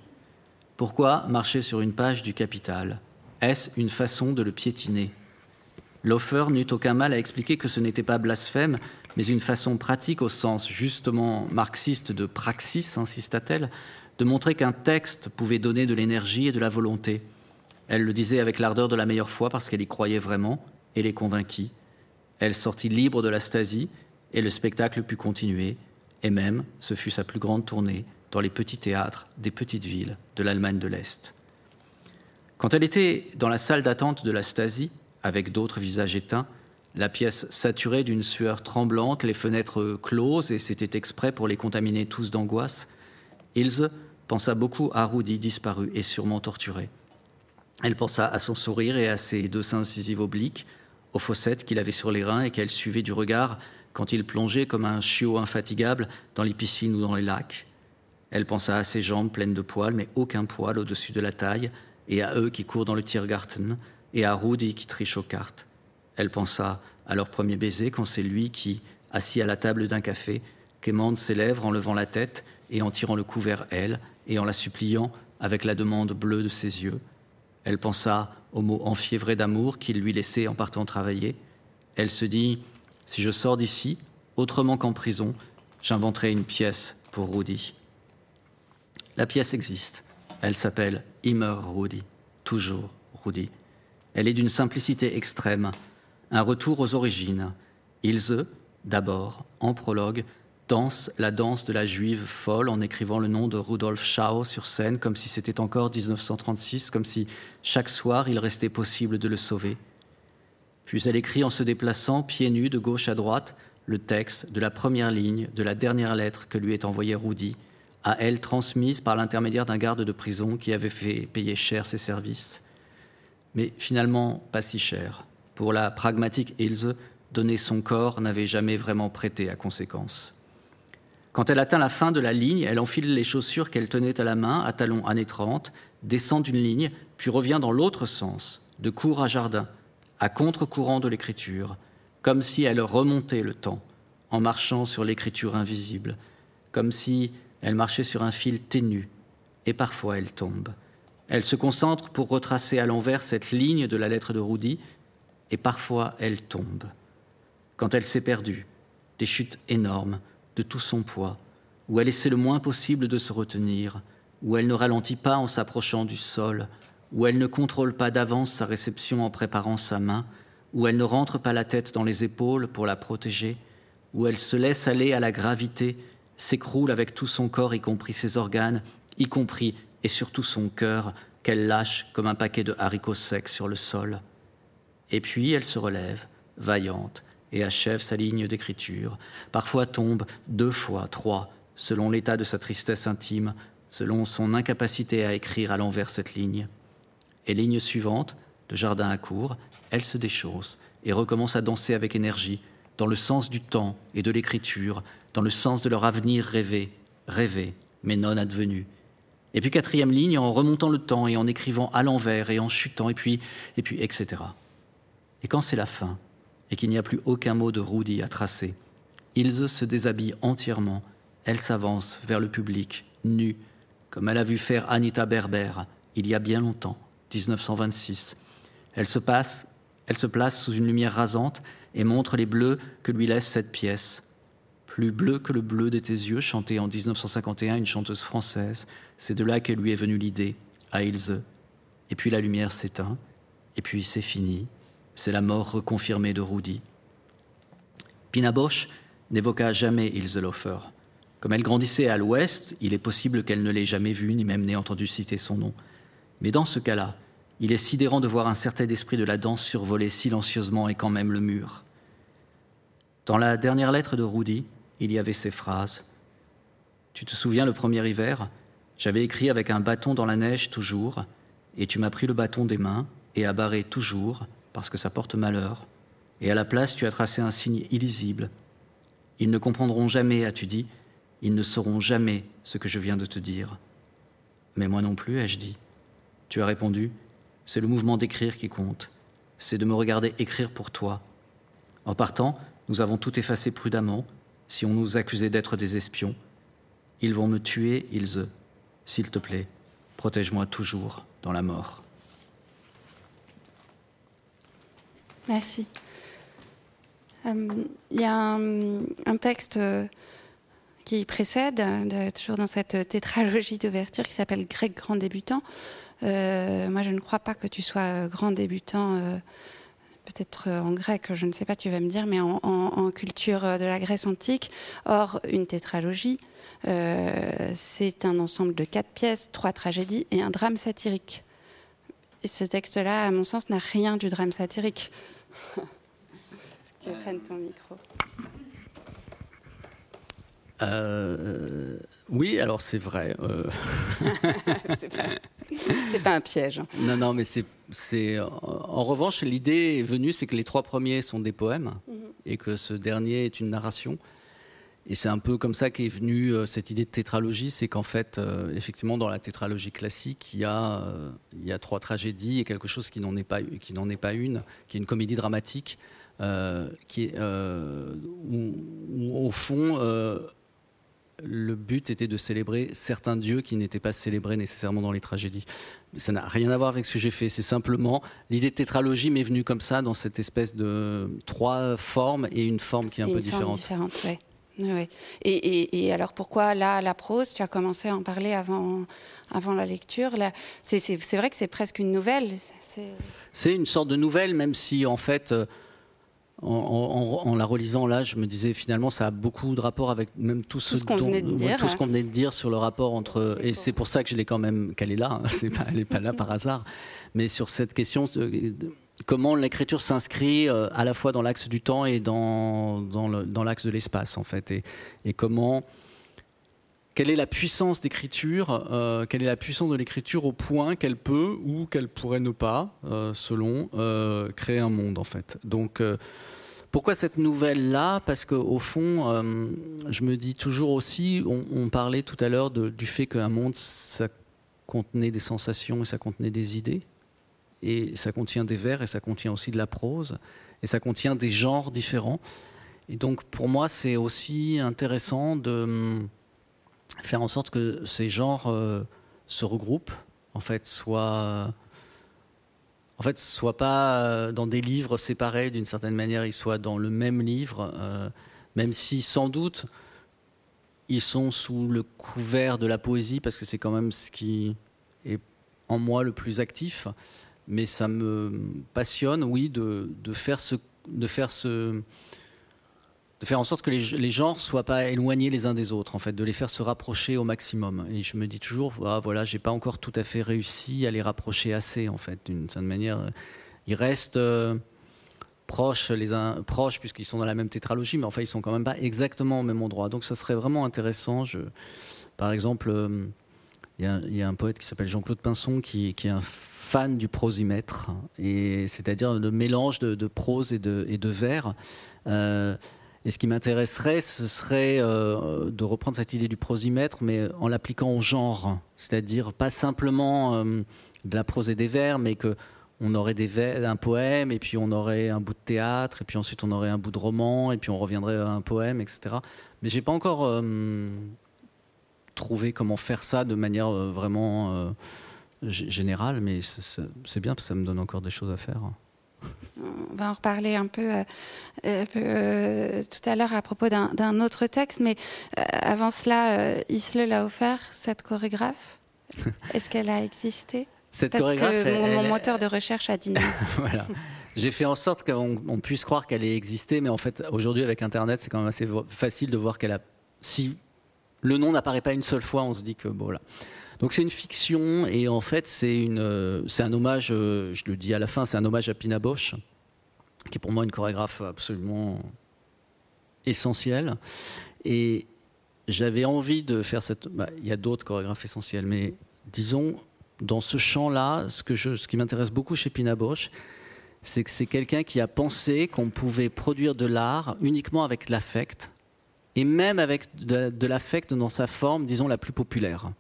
Pourquoi marcher sur une page du Capital? Est-ce une façon de le piétiner? Laufer n'eut aucun mal à expliquer que ce n'était pas blasphème, mais une façon pratique au sens justement marxiste de praxis, insista-t-elle, de montrer qu'un texte pouvait donner de l'énergie et de la volonté, elle le disait avec l'ardeur de la meilleure foi parce qu'elle y croyait vraiment et les convainquit. Elle sortit libre de la Stasie et le spectacle put continuer. Et même, ce fut sa plus grande tournée dans les petits théâtres des petites villes de l'Allemagne de l'Est. Quand elle était dans la salle d'attente de la Stasie, avec d'autres visages éteints, la pièce saturée d'une sueur tremblante, les fenêtres closes, et c'était exprès pour les contaminer tous d'angoisse, Ilse pensa beaucoup à Rudy disparu et sûrement torturé. Elle pensa à son sourire et à ses deux seins incisives obliques, aux fossettes qu'il avait sur les reins et qu'elle suivait du regard quand il plongeait comme un chiot infatigable dans les piscines ou dans les lacs. Elle pensa à ses jambes pleines de poils, mais aucun poil au-dessus de la taille, et à eux qui courent dans le Tiergarten, et à Rudy qui triche aux cartes. Elle pensa à leur premier baiser quand c'est lui qui, assis à la table d'un café, quémande ses lèvres en levant la tête et en tirant le cou vers elle, et en la suppliant avec la demande bleue de ses yeux. Elle pensa aux mots enfiévrés d'amour qu'il lui laissait en partant travailler. Elle se dit Si je sors d'ici, autrement qu'en prison, j'inventerai une pièce pour Rudy. La pièce existe. Elle s'appelle Immer Rudy, toujours Rudy. Elle est d'une simplicité extrême, un retour aux origines. Ilse, d'abord, en prologue, danse la danse de la juive folle en écrivant le nom de Rudolf Schau sur scène comme si c'était encore 1936, comme si chaque soir il restait possible de le sauver. Puis elle écrit en se déplaçant pieds nus de gauche à droite le texte de la première ligne de la dernière lettre que lui est envoyée Rudy, à elle transmise par l'intermédiaire d'un garde de prison qui avait fait payer cher ses services. Mais finalement, pas si cher. Pour la pragmatique Ilse, donner son corps n'avait jamais vraiment prêté à conséquence. Quand elle atteint la fin de la ligne, elle enfile les chaussures qu'elle tenait à la main à talons années 30, descend d'une ligne, puis revient dans l'autre sens, de cour à jardin, à contre-courant de l'écriture, comme si elle remontait le temps, en marchant sur l'écriture invisible, comme si elle marchait sur un fil ténu, et parfois elle tombe. Elle se concentre pour retracer à l'envers cette ligne de la lettre de Rudy, et parfois elle tombe. Quand elle s'est perdue, des chutes énormes, de tout son poids, où elle essaie le moins possible de se retenir, où elle ne ralentit pas en s'approchant du sol, où elle ne contrôle pas d'avance sa réception en préparant sa main, où elle ne rentre pas la tête dans les épaules pour la protéger, où elle se laisse aller à la gravité, s'écroule avec tout son corps, y compris ses organes, y compris et surtout son cœur, qu'elle lâche comme un paquet de haricots secs sur le sol. Et puis elle se relève, vaillante, et achève sa ligne d'écriture, parfois tombe deux fois, trois, selon l'état de sa tristesse intime, selon son incapacité à écrire à l'envers cette ligne. Et ligne suivante, de jardin à cour, elle se déchausse et recommence à danser avec énergie, dans le sens du temps et de l'écriture, dans le sens de leur avenir rêvé, rêvé, mais non advenu. Et puis quatrième ligne, en remontant le temps et en écrivant à l'envers et en chutant, et puis, et puis, etc. Et quand c'est la fin, et qu'il n'y a plus aucun mot de Rudy à tracer, Ilse se déshabille entièrement, elle s'avance vers le public, nue, comme elle a vu faire Anita Berber il y a bien longtemps, 1926. Elle se, passe, elle se place sous une lumière rasante et montre les bleus que lui laisse cette pièce. Plus bleu que le bleu de tes yeux, chanté en 1951 une chanteuse française. C'est de là que lui est venue l'idée, à Ilse. Et puis la lumière s'éteint, et puis c'est fini, c'est la mort reconfirmée de Rudy. Pina Bosch n'évoqua jamais Ilse Lofer. Comme elle grandissait à l'ouest, il est possible qu'elle ne l'ait jamais vue, ni même n'ait entendu citer son nom. Mais dans ce cas-là, il est sidérant de voir un certain esprit de la danse survoler silencieusement et quand même le mur. Dans la dernière lettre de Rudy, il y avait ces phrases. Tu te souviens le premier hiver? J'avais écrit avec un bâton dans la neige toujours, et tu m'as pris le bâton des mains et as barré toujours, parce que ça porte malheur, et à la place tu as tracé un signe illisible. Ils ne comprendront jamais, as-tu dit, ils ne sauront jamais ce que je viens de te dire. Mais moi non plus, ai-je dit. Tu as répondu, c'est le mouvement d'écrire qui compte, c'est de me regarder écrire pour toi. En partant, nous avons tout effacé prudemment, si on nous accusait d'être des espions. Ils vont me tuer, ils, s'il te plaît, protège-moi toujours dans la mort. Merci. Euh, il y a un, texte euh, qui précède, toujours dans cette tétralogie d'ouverture, qui s'appelle Grec grand débutant. Euh, moi, je ne crois pas que tu sois grand débutant, peut-être en grec, je ne sais pas, tu vas me dire, mais en, culture de la Grèce antique. Or, une tétralogie, c'est un ensemble de quatre pièces, trois tragédies et un drame satirique. Et ce texte-là, à mon sens, n'a rien du drame satirique. [LAUGHS] tu prennes ton micro. Euh, oui, alors c'est vrai. Euh... [LAUGHS] c'est pas, un piège. Non, non, mais c'est. En revanche, l'idée est venue, c'est que les trois premiers sont des poèmes mhm. et que ce dernier est une narration. Et c'est un peu comme ça qu'est venue euh, cette idée de tétralogie, c'est qu'en fait, euh, effectivement, dans la tétralogie classique, il y, a, il y a trois tragédies et quelque chose qui n'en est pas, qui est pas une, qui est une comédie dramatique, qui est, où, au fond, le but était de célébrer certains dieux qui n'étaient pas célébrés nécessairement dans les tragédies. Ça n'a rien à voir avec ce que j'ai fait. C'est simplement l'idée de tétralogie m'est venue comme ça dans cette espèce de trois formes et une forme qui est un peu différente. différente ouais. Oui. Et, alors pourquoi là, la prose Tu as commencé à en parler avant, avant la lecture. C'est vrai que c'est presque une nouvelle. C'est une sorte de nouvelle, même si en fait, euh, en, la relisant là, je me disais finalement ça a beaucoup de rapport avec même tout, ce, qu'on venait, de dire, tout ce qu'on venait de dire sur le rapport entre. Et c'est pour ça que je l'ai quand même qu'elle est là. Hein, c'est pas, elle n'est pas là par hasard. Mais sur cette question comment l'écriture s'inscrit à la fois dans l'axe du temps et dans, dans l'axe de l'espace, en fait, et, et comment quelle est la puissance d'écriture, euh, quelle est la puissance de l'écriture au point qu'elle peut ou qu'elle pourrait ne pas, euh, selon, euh, créer un monde en fait. Donc pourquoi cette nouvelle-là? Parce qu'au fond, je me dis toujours aussi, on, parlait tout à l'heure du fait qu'un monde, ça contenait des sensations et ça contenait des idées, et ça contient des vers et ça contient aussi de la prose, et ça contient des genres différents. Et donc pour moi, c'est aussi intéressant de faire en sorte que ces genres euh, se regroupent, en fait, soient, pas euh, dans des livres séparés d'une certaine manière, ils soient dans le même livre, euh, même si sans doute ils sont sous le couvert de la poésie, parce que c'est quand même ce qui est en moi le plus actif. Mais ça me passionne, oui, de, de faire ce, de faire en sorte que les, les genres soient pas éloignés les uns des autres, en fait, de les faire se rapprocher au maximum. Et je me dis toujours, ah, voilà, j'ai pas encore tout à fait réussi à les rapprocher assez, en fait, d'une certaine manière. Ils restent euh, proches les uns proches puisqu'ils sont dans la même tétralogie, mais enfin, ils sont quand même pas exactement au même endroit. Donc, ça serait vraiment intéressant. Par exemple, euh, il y, a un poète qui s'appelle Jean-Claude Pinson qui, est un fan du prosimètre, c'est-à-dire le mélange de, prose et de, et de vers. Euh, et ce qui m'intéresserait, ce serait euh, de reprendre cette idée du prosimètre, mais en l'appliquant au genre. C'est-à-dire pas simplement euh, de la prose et des vers, mais que on aurait des vers, un poème, et puis on aurait un bout de théâtre, et puis ensuite on aurait un bout de roman, et puis on reviendrait à un poème, etc. Mais j'ai pas encore euh, trouvé comment faire ça de manière vraiment générale, mais c'est bien, parce que ça me donne encore des choses à faire on va en reparler un peu, euh, euh, tout à l'heure à propos d'un autre texte, mais euh, avant cela, Isle l'a offert, cette chorégraphe. [LAUGHS] Est-ce qu'elle a existé? Cette Parce que mon, moteur de recherche a dit non. [LAUGHS] voilà. J'ai fait en sorte qu'on puisse croire qu'elle ait existé, mais en fait, aujourd'hui, avec Internet, c'est quand même assez facile de voir qu'elle a. Si le nom n'apparaît pas une seule fois, on se dit que bon, voilà. Donc c'est une fiction et en fait c'est une, euh, c'est un hommage, euh, je le dis à la fin, c'est un hommage à Pina Bosch, qui est pour moi une chorégraphe absolument essentielle. Et j'avais envie de faire cette. Bah, il y a d'autres chorégraphes essentiels, mais disons dans ce champ-là, ce, qui m'intéresse beaucoup chez Pina Bosch, c'est que c'est quelqu'un qui a pensé qu'on pouvait produire de l'art uniquement avec l'affect, et même avec de l'affect dans sa forme, disons, la plus populaire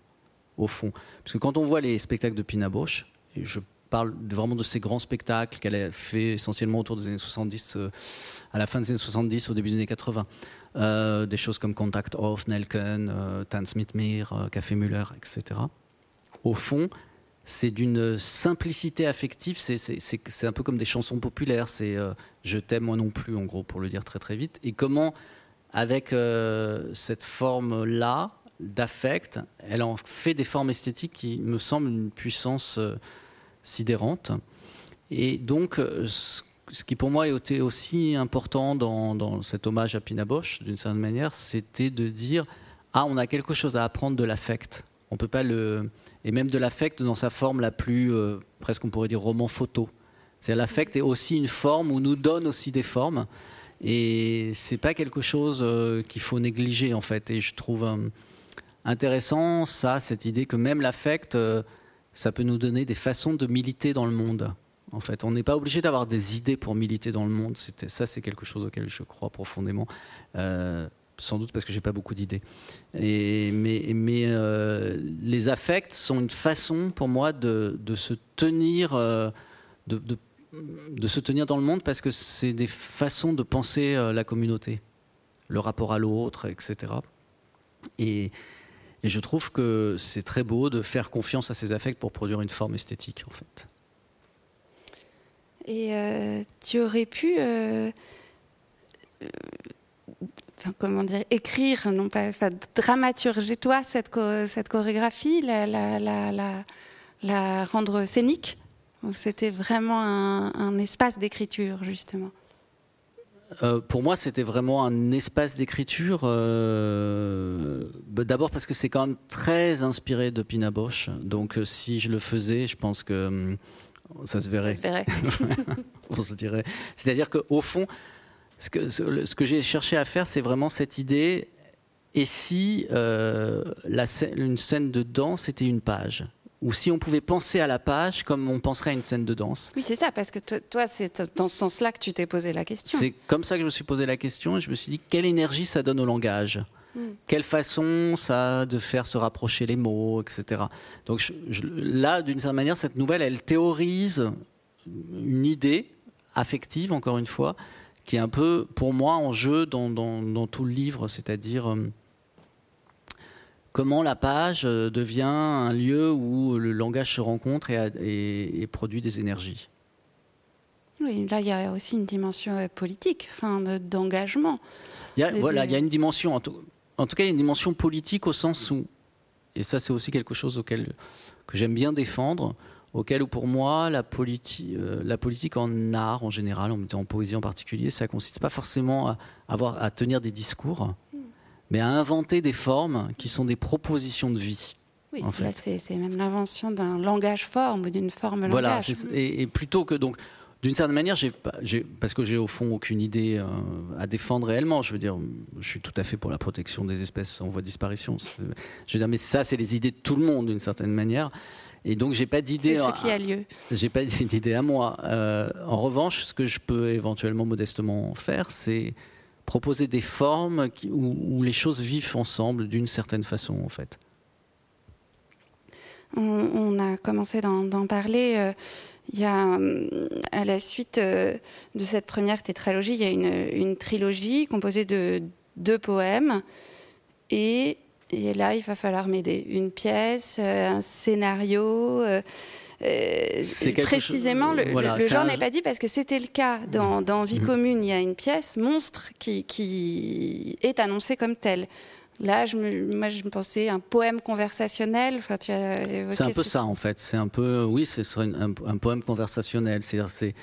au fond. Parce que quand on voit les spectacles de Pina Bausch, et je parle vraiment de ces grands spectacles qu'elle a fait essentiellement autour des années 70, euh, à la fin des années 70, au début des années 80. Euh, des choses comme Contact Off, Nelken, euh, Tan Smith Mir, Café Muller, etc. Au fond, c'est d'une simplicité affective, c'est un peu comme des chansons populaires, c'est Je t'aime moi non plus, en gros, pour le dire très très vite. Et comment, avec cette forme-là, d'affect, elle en fait des formes esthétiques qui me semblent une puissance euh, sidérante. Et donc, euh, ce qui pour moi était aussi important dans, cet hommage à Pina Bosch, d'une certaine manière, c'était de dire ah, on a quelque chose à apprendre de l'affect. On peut pas le et même de l'affect dans sa forme la plus euh, presque on pourrait dire roman photo. C'est l'affect est aussi une forme ou nous donne aussi des formes et c'est pas quelque chose qu'il faut négliger en fait. Et je trouve intéressant, ça, cette idée que même l'affect, euh, ça peut nous donner des façons de militer dans le monde. En fait, on n'est pas obligé d'avoir des idées pour militer dans le monde. Ça, c'est quelque chose auquel je crois profondément. Euh, sans doute parce que j'ai pas beaucoup d'idées. mais, mais euh, les affects sont une façon pour moi de, se tenir, de, de, se tenir dans le monde parce que c'est des façons de penser la communauté, le rapport à l'autre, etc. Et, et je trouve que c'est très beau de faire confiance à ces affects pour produire une forme esthétique, en fait. Et euh, tu aurais pu, euh, euh, comment dire, écrire, non pas, enfin, dramaturger toi cette, cette chorégraphie, la, rendre scénique? C'était vraiment un espace d'écriture, justement? Euh, pour moi, c'était vraiment un espace d'écriture. Euh, bah, d'abord parce que c'est quand même très inspiré de Pina Bausch. Donc, euh, si je le faisais, je pense que Ça se verrait. Ça se verrait. [LAUGHS] On se dirait. C'est-à-dire qu'au fond, ce que, ce que j'ai cherché à faire, c'est vraiment cette idée. Et si euh, la, une scène de danse était une page? Ou si on pouvait penser à la page comme on penserait à une scène de danse. Oui, c'est ça, parce que toi, c'est dans ce sens-là que tu t'es posé la question. C'est comme ça que je me suis posé la question et je me suis dit quelle énergie ça donne au langage? Hmm. Quelle façon ça a de faire se rapprocher les mots, etc. Donc là, d'une certaine manière, cette nouvelle, elle théorise une idée affective, encore une fois, qui est un peu, pour moi, en jeu dans, dans, tout le livre, c'est-à-dire euh, comment la page euh, devient un lieu où le langage se rencontre et, produit des énergies. Oui, là, il y a aussi une dimension euh, politique, enfin, d'engagement. voilà, il y a une dimension, en tout, en tout cas, il y a une dimension politique au sens où, et ça, c'est aussi quelque chose auquel que j'aime bien défendre, auquel où pour moi la, euh, la politique en art en général, en, poésie en particulier, ça consiste pas forcément à, avoir, à tenir des discours, mais à inventer des formes qui sont des propositions de vie. Oui, en fait. c'est même l'invention d'un langage forme ou d'une forme voilà, langage. Voilà, et, et, plutôt que donc d'une certaine manière, j'ai, parce que j'ai au fond aucune idée euh, à défendre réellement. Je veux dire, je suis tout à fait pour la protection des espèces en voie de disparition. Je veux dire, mais ça, c'est les idées de tout le monde d'une certaine manière. Et donc, j'ai pas d'idée. C'est ce qui a lieu. J'ai pas d'idée à moi. Euh, en revanche, ce que je peux éventuellement modestement faire, c'est proposer des formes où, les choses vivent ensemble d'une certaine façon, en fait. On, a commencé d'en parler. Euh, il y a, à la suite euh, de cette première tétralogie, il y a une, trilogie composée de deux poèmes et là, il va falloir m'aider. Une pièce, euh, un scénario. Euh précisément, le, genre n'est pas dit parce que c'était le cas dans, dans Vie mhm. commune. Il y a une pièce monstre qui, qui est annoncée comme telle. Là, je me, moi, je me pensais un poème conversationnel. Enfin, c'est un peu ça, en fait. C'est un peu, oui, c'est un, un, poème conversationnel. C'est-à-dire, c'est,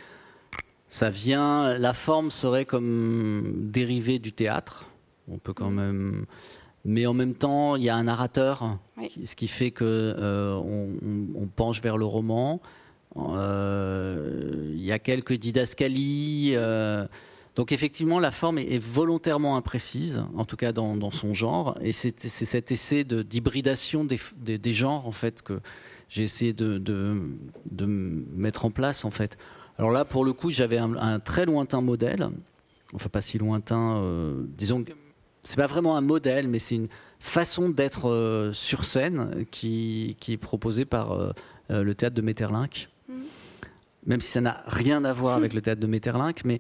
ça vient. La forme serait comme dérivée du théâtre. On peut quand même mais en même temps, il y a un narrateur, ce qui fait que euh, on, penche vers le roman. Euh, il y a quelques didascalies. Euh, donc effectivement, la forme est, volontairement imprécise, en tout cas dans, son genre, et c'est cet essai d'hybridation des, des, genres en fait que j'ai essayé de, de, mettre en place en fait. Alors là, pour le coup, j'avais un, un, très lointain modèle, enfin pas si lointain, disons c'est pas vraiment un modèle, mais c'est une façon d'être euh, sur scène qui, qui, est proposée par euh, euh, le théâtre de Metterlinck. Mm. Même si ça n'a rien à voir avec le théâtre de Metterlinck, mais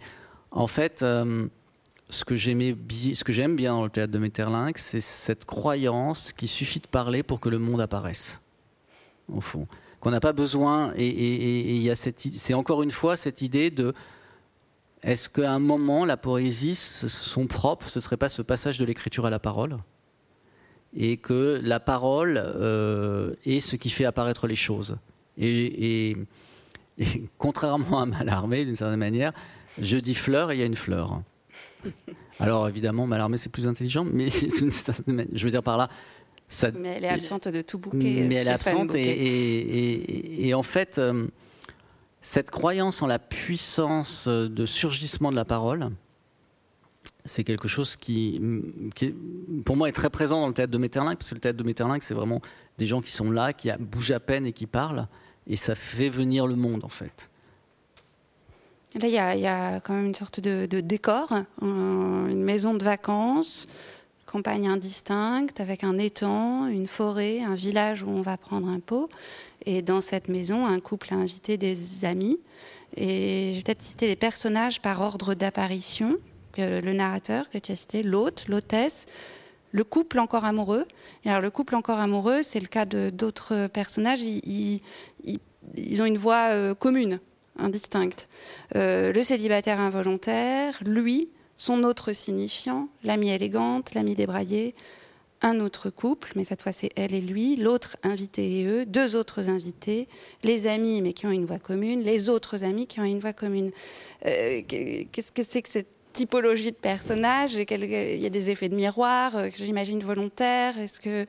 en fait, ce que j'aimais, ce que j'aime bien dans le théâtre de Metterlinck, c'est cette croyance qu'il suffit de parler pour que le monde apparaisse, au fond, qu'on n'a pas besoin. Et il y a cette, c'est encore une fois cette idée de est-ce qu'à un moment, la poésie, son propre, ce ne serait pas ce passage de l'écriture à la parole? Et que la parole euh, est ce qui fait apparaître les choses. Et, [LAUGHS] contrairement à Malarmé, d'une certaine manière, je dis fleur et il y a une fleur. Alors évidemment, Malarmé, c'est plus intelligent, mais [LAUGHS] je veux dire par là, ça, mais elle est absente de tout bouquet. Mais elle est absente et, en fait, euh, cette croyance en la puissance de surgissement de la parole, c'est quelque chose qui, pour moi, est très présent dans le théâtre de Metterlinck, parce que le théâtre de Metterlinck, c'est vraiment des gens qui sont là, qui bougent à peine et qui parlent, et ça fait venir le monde, en fait. Là, il y, a quand même une sorte de, décor, une maison de vacances, campagne indistincte, avec un étang, une forêt, un village où on va prendre un pot. Et dans cette maison, un couple a invité des amis. Et je vais peut-être citer les personnages par ordre d'apparition. Le narrateur que tu as cité, l'hôte, l'hôtesse, le couple encore amoureux. Et alors le couple encore amoureux, c'est le cas de d'autres personnages. Ils, ils, ont une voix euh, commune, indistincte. Euh, le célibataire involontaire, lui, son autre signifiant, l'ami élégante, l'ami débraillé, un autre couple, mais cette fois c'est elle et lui, l'autre invité et eux, deux autres invités, les amis mais qui ont une voix commune, les autres amis qui ont une voix commune. Euh, qu'est-ce que c'est que cette typologie de personnages? Il y a des effets de miroir, euh, j'imagine volontaires? Est-ce que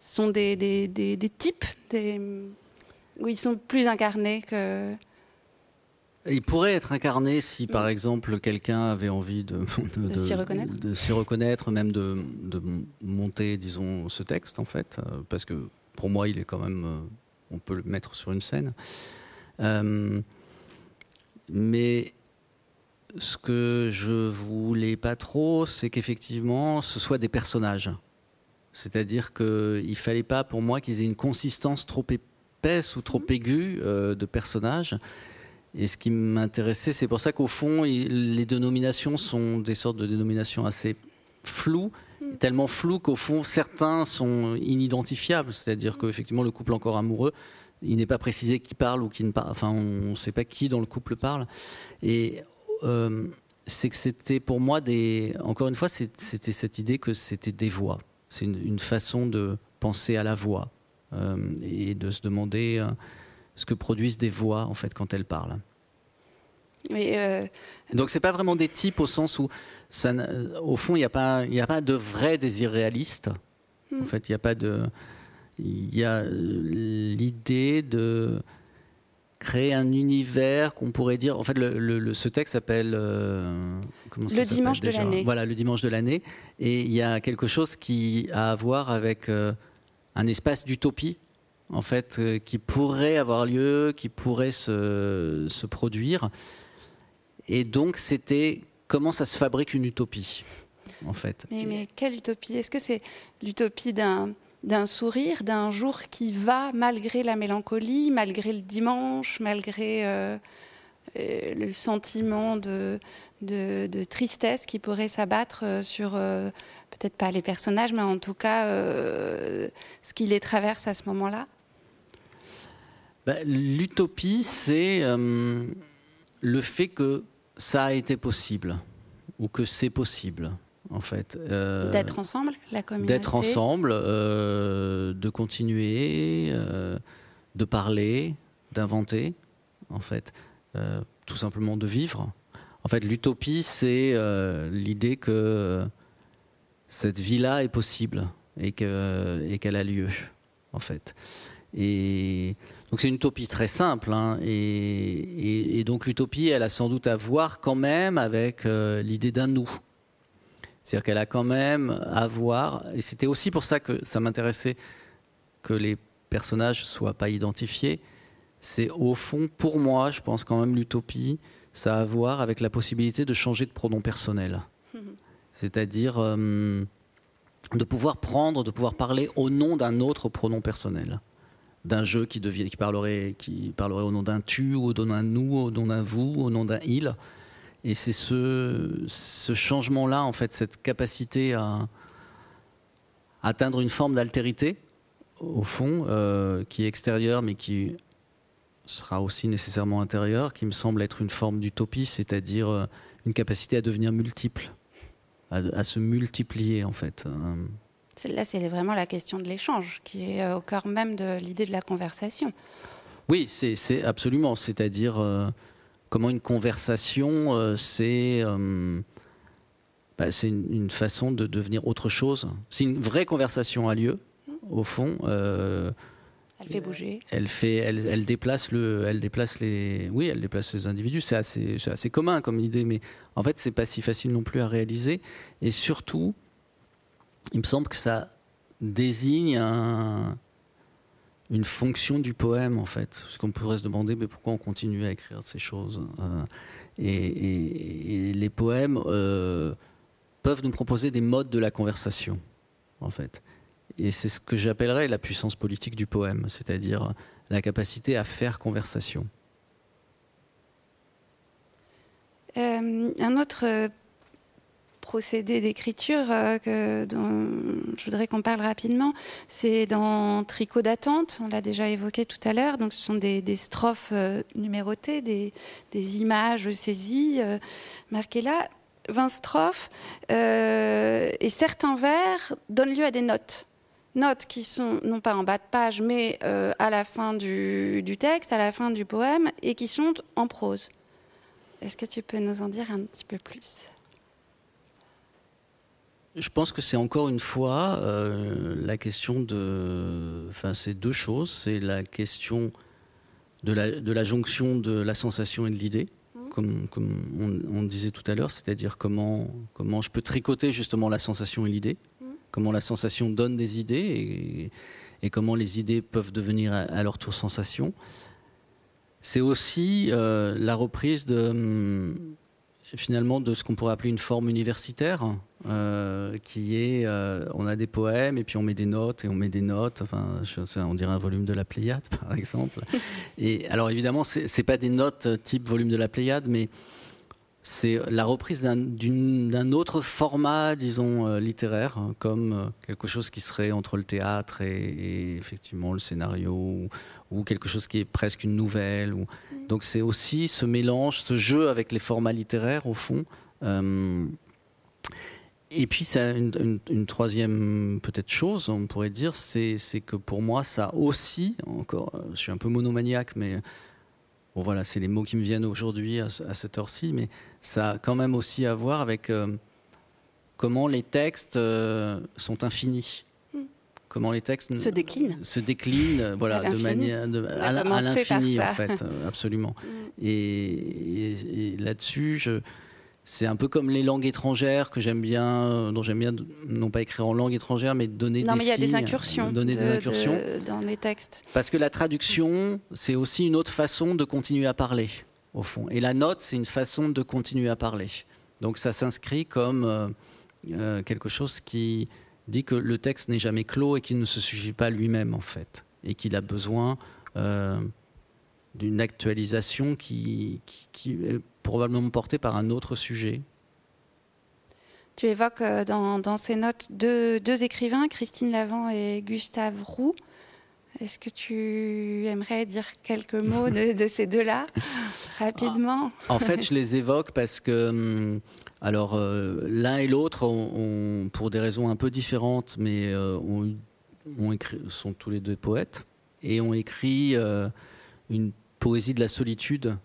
ce sont des, types où ils sont plus incarnés que il pourrait être incarné si, par exemple, quelqu'un avait envie [LAUGHS] de, de, s'y reconnaître. de s'y reconnaître, même de, monter, disons, ce texte, en fait, euh, parce que pour moi, il est quand même, euh, on peut le mettre sur une scène. Euh, mais ce que je voulais pas trop, c'est qu'effectivement, ce soit des personnages. C'est-à-dire qu'il fallait pas, pour moi, qu'ils aient une consistance trop épaisse ou trop mmh. aiguë de personnages et ce qui m'intéressait, c'est pour ça qu'au fond, les dénominations sont des sortes de dénominations assez floues, mm. tellement floues qu'au fond, certains sont inidentifiables. C'est-à-dire qu'effectivement, le couple encore amoureux, il n'est pas précisé qui parle ou qui ne parle. Enfin, on ne sait pas qui dans le couple parle. Et euh, c'est que c'était pour moi des. Encore une fois, c'était cette idée que c'était des voix. C'est une, façon de penser à la voix euh, et de se demander. Euh, ce que produisent des voix en fait quand elles parlent. Oui, euh... Donc c'est pas vraiment des types au sens où, ça, au fond, il n'y a pas, il a pas de vrai désir réaliste. En hmm. fait, il n'y a pas de, il y a l'idée de créer un univers qu'on pourrait dire. En fait, le, ce texte s'appelle euh, le dimanche de l'année. Voilà, le dimanche de l'année, et il y a quelque chose qui a à voir avec euh, un espace d'utopie en fait, euh, qui pourrait avoir lieu, qui pourrait se, se produire. Et donc, c'était comment ça se fabrique une utopie, en fait. Mais, quelle utopie? Est-ce que c'est l'utopie d'un d'un sourire, d'un jour qui va malgré la mélancolie, malgré le dimanche, malgré euh, euh, le sentiment de, de, tristesse qui pourrait s'abattre sur peut-être pas les personnages, mais en tout cas ce qui les traverse à ce moment-là? Bah, l'utopie, c'est euh, le fait que ça a été possible, ou que c'est possible, en fait. Euh, d'être ensemble, la communauté? D'être ensemble, euh, de continuer, de parler, d'inventer, en fait. tout simplement de vivre. En fait, l'utopie, c'est l'idée que cette vie-là est possible et qu'elle a lieu, en fait. Et donc c'est une utopie très simple. Hein, et, donc l'utopie, elle a sans doute à voir quand même avec euh, l'idée d'un nous. C'est-à-dire qu'elle a quand même à voir, et c'était aussi pour ça que ça m'intéressait que les personnages soient pas identifiés. C'est au fond, pour moi, je pense quand même l'utopie, ça a à voir avec la possibilité de changer de pronom personnel. [LAUGHS] C'est-à-dire euh, de pouvoir prendre, de pouvoir parler au nom d'un autre pronom personnel d'un jeu qui, devient, qui, parlerait, qui parlerait au nom d'un tu, au nom d'un nous, au nom d'un vous, au nom d'un il. Et c'est ce, changement-là, en fait, cette capacité à, atteindre une forme d'altérité, au fond, euh, qui est extérieure, mais qui sera aussi nécessairement intérieure, qui me semble être une forme d'utopie, c'est-à-dire euh, une capacité à devenir multiple, à, à, se multiplier, en fait. Là, c'est vraiment la question de l'échange qui est euh, au cœur même de l'idée de la conversation. Oui, c'est absolument. C'est-à-dire euh, comment une conversation, euh, c'est bah, une, une, façon de devenir autre chose. Si une vraie conversation a lieu, au fond. elle fait bouger. Elle fait, elle, elle, déplace le, elle déplace les, oui, elle déplace les individus. C'est assez, assez commun comme idée, mais en fait, c'est pas si facile non plus à réaliser. Et surtout, il me semble que ça désigne une fonction du poème, en fait. Parce qu'on pourrait se demander mais pourquoi on continue à écrire ces choses. Euh, et, les poèmes euh, peuvent nous proposer des modes de la conversation, en fait. Et c'est ce que j'appellerais la puissance politique du poème, c'est-à-dire la capacité à faire conversation. Euh, un autre procédé d'écriture euh, dont je voudrais qu'on parle rapidement. C'est dans Tricot d'attente, on l'a déjà évoqué tout à l'heure. Donc, ce sont des, strophes euh, numérotées, des, images saisies, euh, marquées là. 20 strophes. et certains vers donnent lieu à des notes notes qui sont non pas en bas de page, mais à la fin du, texte, à la fin du poème, et qui sont en prose. Est-ce que tu peux nous en dire un petit peu plus? Je pense que c'est encore une fois euh, la question de. Enfin, c'est deux choses. C'est la question de la, de la jonction de la sensation et de l'idée, mmh. comme, comme on, disait tout à l'heure, c'est-à-dire comment, comment je peux tricoter justement la sensation et l'idée, mmh. comment la sensation donne des idées et, et, comment les idées peuvent devenir à, leur tour sensation. C'est aussi euh, la reprise de, hum, finalement de ce qu'on pourrait appeler une forme universitaire, euh, qui est, euh, on a des poèmes et puis on met des notes et on met des notes. Enfin, on dirait un volume de la Pléiade, [LAUGHS] par exemple. et alors évidemment, c'est pas des notes type volume de la Pléiade, mais c'est la reprise d'un autre format, disons, euh, littéraire, hein, comme quelque chose qui serait entre le théâtre et, effectivement le scénario, ou, quelque chose qui est presque une nouvelle. Ou... Donc c'est aussi ce mélange, ce jeu avec les formats littéraires, au fond. Euh, et puis, ça, une, une, troisième peut-être chose, on pourrait dire, c'est que pour moi, ça aussi, encore, je suis un peu monomaniaque, mais bon, voilà, c'est les mots qui me viennent aujourd'hui à, cette heure-ci, mais ça a quand même aussi à voir avec euh, comment les textes euh, sont infinis. Hmm. Comment les textes se déclinent, se déclinent, [LAUGHS] voilà, de manière à, l'infini en fait, absolument. [LAUGHS] Hmm. et, et là-dessus, je, c'est un peu comme les langues étrangères que j'aime bien, euh, dont j'aime bien non pas écrire en langue étrangère, mais donner non, des mais il y a des incursions, donner des incursions dans les textes. Parce que la traduction, c'est aussi une autre façon de continuer à parler, au fond. Et la note, c'est une façon de continuer à parler. Donc ça s'inscrit comme euh, euh, quelque chose qui dit que le texte n'est jamais clos et qu'il ne se suffit pas lui-même, en fait, et qu'il a besoin d'une actualisation qui, probablement portée par un autre sujet. Tu évoques euh, dans, ces notes deux, deux, écrivains, Christine Lavant et Gustave Roux. Est-ce que tu aimerais dire quelques mots de, ces deux-là, [LAUGHS] rapidement? En fait, je les évoque parce que, hum, alors, euh, l'un et l'autre, pour des raisons un peu différentes, mais euh, ont, écrit, sont tous les deux poètes et ont écrit une poésie de la solitude.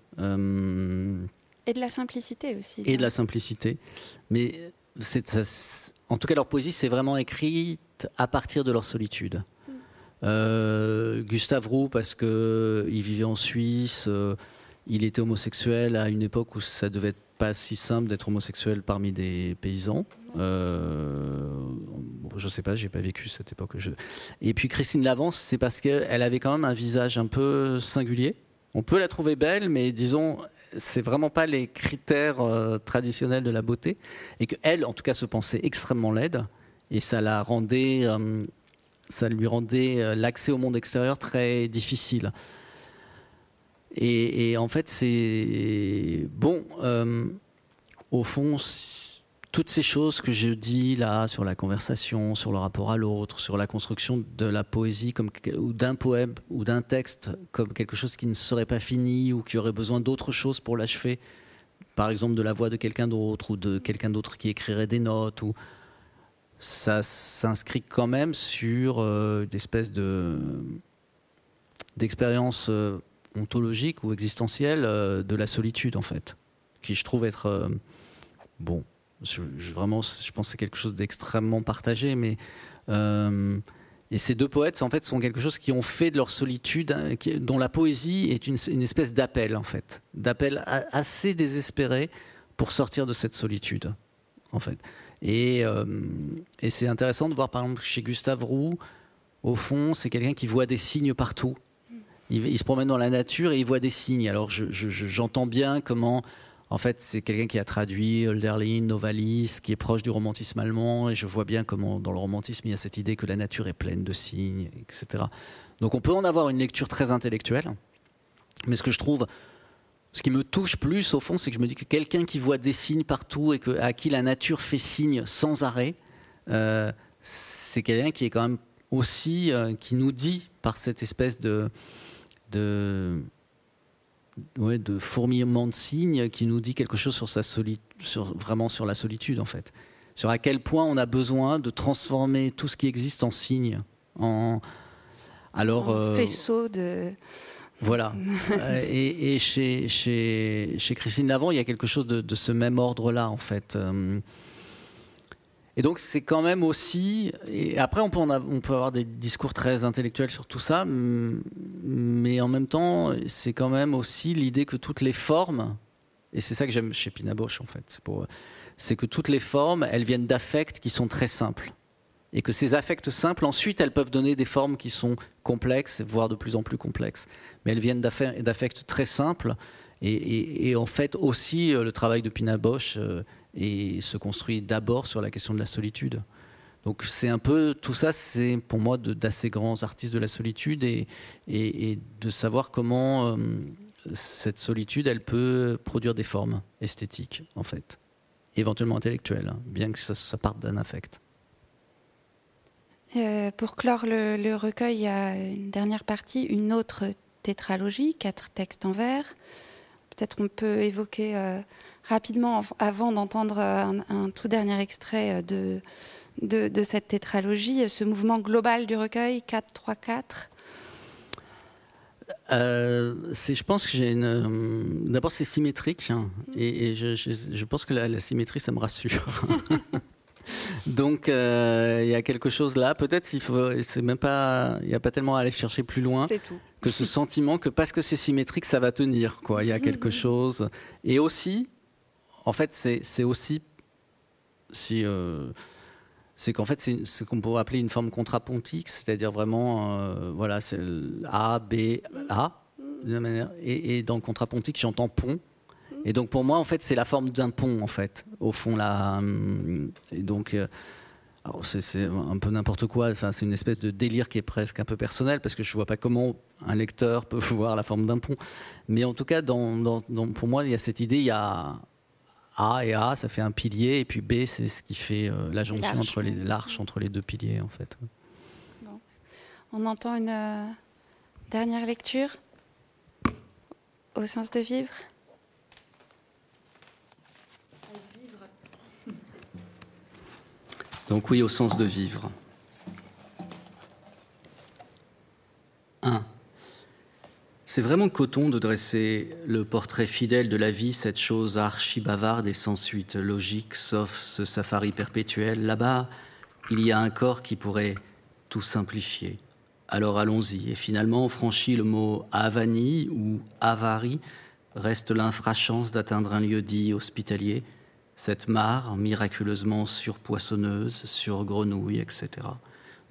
Euh, et de la simplicité aussi. Et de la simplicité. Mais en tout cas, leur poésie, c'est vraiment écrite à partir de leur solitude. Mm. Euh, Gustave Roux, parce qu'il vivait en Suisse, euh, il était homosexuel à une époque où ça devait être pas si simple d'être homosexuel parmi des paysans. Euh, je sais pas, j'ai pas vécu cette époque. Et puis Christine Lavance, c'est parce qu'elle avait quand même un visage un peu singulier. On peut la trouver belle, mais disons, c'est vraiment pas les critères euh, traditionnels de la beauté, et qu'elle, en tout cas, se pensait extrêmement laide, et ça la rendait, euh, ça lui rendait euh, l'accès au monde extérieur très difficile. Et, et en fait, c'est bon. au fond, toutes ces choses que je dis là sur la conversation, sur le rapport à l'autre, sur la construction de la poésie comme, ou d'un poème ou d'un texte comme quelque chose qui ne serait pas fini ou qui aurait besoin d'autre chose pour l'achever, par exemple de la voix de quelqu'un d'autre ou de quelqu'un d'autre qui écrirait des notes, ça s'inscrit quand même sur euh, d'espèces de d'expérience euh, ontologique ou existentielle euh, de la solitude en fait, qui je trouve être bon je, vraiment, je pense que c'est quelque chose d'extrêmement partagé, mais euh, et ces deux poètes, en fait, sont quelque chose qui ont fait de leur solitude, hein, dont la poésie est une, espèce d'appel, en fait, d'appel assez désespéré pour sortir de cette solitude, en fait. Euh, et c'est intéressant de voir, par exemple, chez Gustave Roux, au fond, c'est quelqu'un qui voit des signes partout. Il, se promène dans la nature et il voit des signes. Alors, j'entends bien comment en fait, c'est quelqu'un qui a traduit Hölderlin, Novalis, qui est proche du romantisme allemand, et je vois bien comment dans le romantisme il y a cette idée que la nature est pleine de signes, etc. Donc on peut en avoir une lecture très intellectuelle, mais ce que je trouve, ce qui me touche plus au fond, c'est que je me dis que quelqu'un qui voit des signes partout et à qui la nature fait signe sans arrêt, euh, c'est quelqu'un qui est quand même aussi, euh, qui nous dit par cette espèce de, de ouais, de fourmillement de signes qui nous dit quelque chose sur sa sur, vraiment sur la solitude en fait. Sur à quel point on a besoin de transformer tout ce qui existe en signes, en alors euh, faisceau de voilà. [LAUGHS] Euh, et, chez, chez, chez, Christine Lavant, il y a quelque chose de, ce même ordre-là, en fait. Euh, Et donc c'est quand même aussi, et après on peut, on peut avoir des discours très intellectuels sur tout ça, mais en même temps c'est quand même aussi l'idée que toutes les formes, et c'est ça que j'aime chez Pina Bausch en fait, c'est que toutes les formes, elles viennent d'affects qui sont très simples. Et que ces affects simples, ensuite, elles peuvent donner des formes qui sont complexes, voire de plus en plus complexes. Mais elles viennent d'affects très simples. Et, en fait, aussi, euh, le travail de Pina Bausch euh, et se construit d'abord sur la question de la solitude. Donc c'est un peu tout ça, c'est pour moi d'assez grands artistes de la solitude et, de savoir comment euh, cette solitude, elle peut produire des formes esthétiques en fait, éventuellement intellectuelles, hein, bien que ça, parte d'un affect. Euh, pour clore le, le, recueil, il y a une dernière partie, une autre tétralogie, quatre textes en vers. Peut-être on peut évoquer euh, rapidement, avant d'entendre un, tout dernier extrait euh, de, de, cette tétralogie, ce mouvement global du recueil 4-3-4 euh, je pense que j'ai une. Euh, d'abord, c'est symétrique, hein, et, je, je, pense que la, symétrie, ça me rassure. [LAUGHS] Donc, il y a quelque chose là. Peut-être il faut. C'est même pas. Il n'y a pas tellement à aller chercher plus loin. Que ce sentiment que parce que c'est symétrique, ça va tenir. Quoi. Il y a quelque [LAUGHS] chose. Et aussi, en fait, c'est aussi si euh, c'est qu'en fait c'est ce qu'on pourrait appeler une forme contrapontique, c'est-à-dire vraiment euh, voilà c'est A B A manière, et, dans contrapontique j'entends pont et donc pour moi en fait c'est la forme d'un pont en fait au fond là et donc euh, c'est un peu n'importe quoi. Enfin, c'est une espèce de délire qui est presque un peu personnel parce que je vois pas comment un lecteur [LAUGHS] peut voir la forme d'un pont. Mais en tout cas, pour moi, il y a cette idée. Il y a a et A, ça fait un pilier, et puis B, c'est ce qui fait euh, la jonction entre les l'arche entre les deux piliers, en fait. On entend une euh, dernière lecture au sens de vivre. Donc oui, au sens de vivre. C'est vraiment coton de dresser le portrait fidèle de la vie, cette chose archi-bavarde et sans suite logique, sauf ce safari perpétuel. Là-bas, il y a un corps qui pourrait tout simplifier. Alors allons-y. Et finalement, on franchit le mot avani ou avarie, reste l'infrachance d'atteindre un lieu dit hospitalier, cette mare miraculeusement surpoissonneuse, sur grenouille, etc.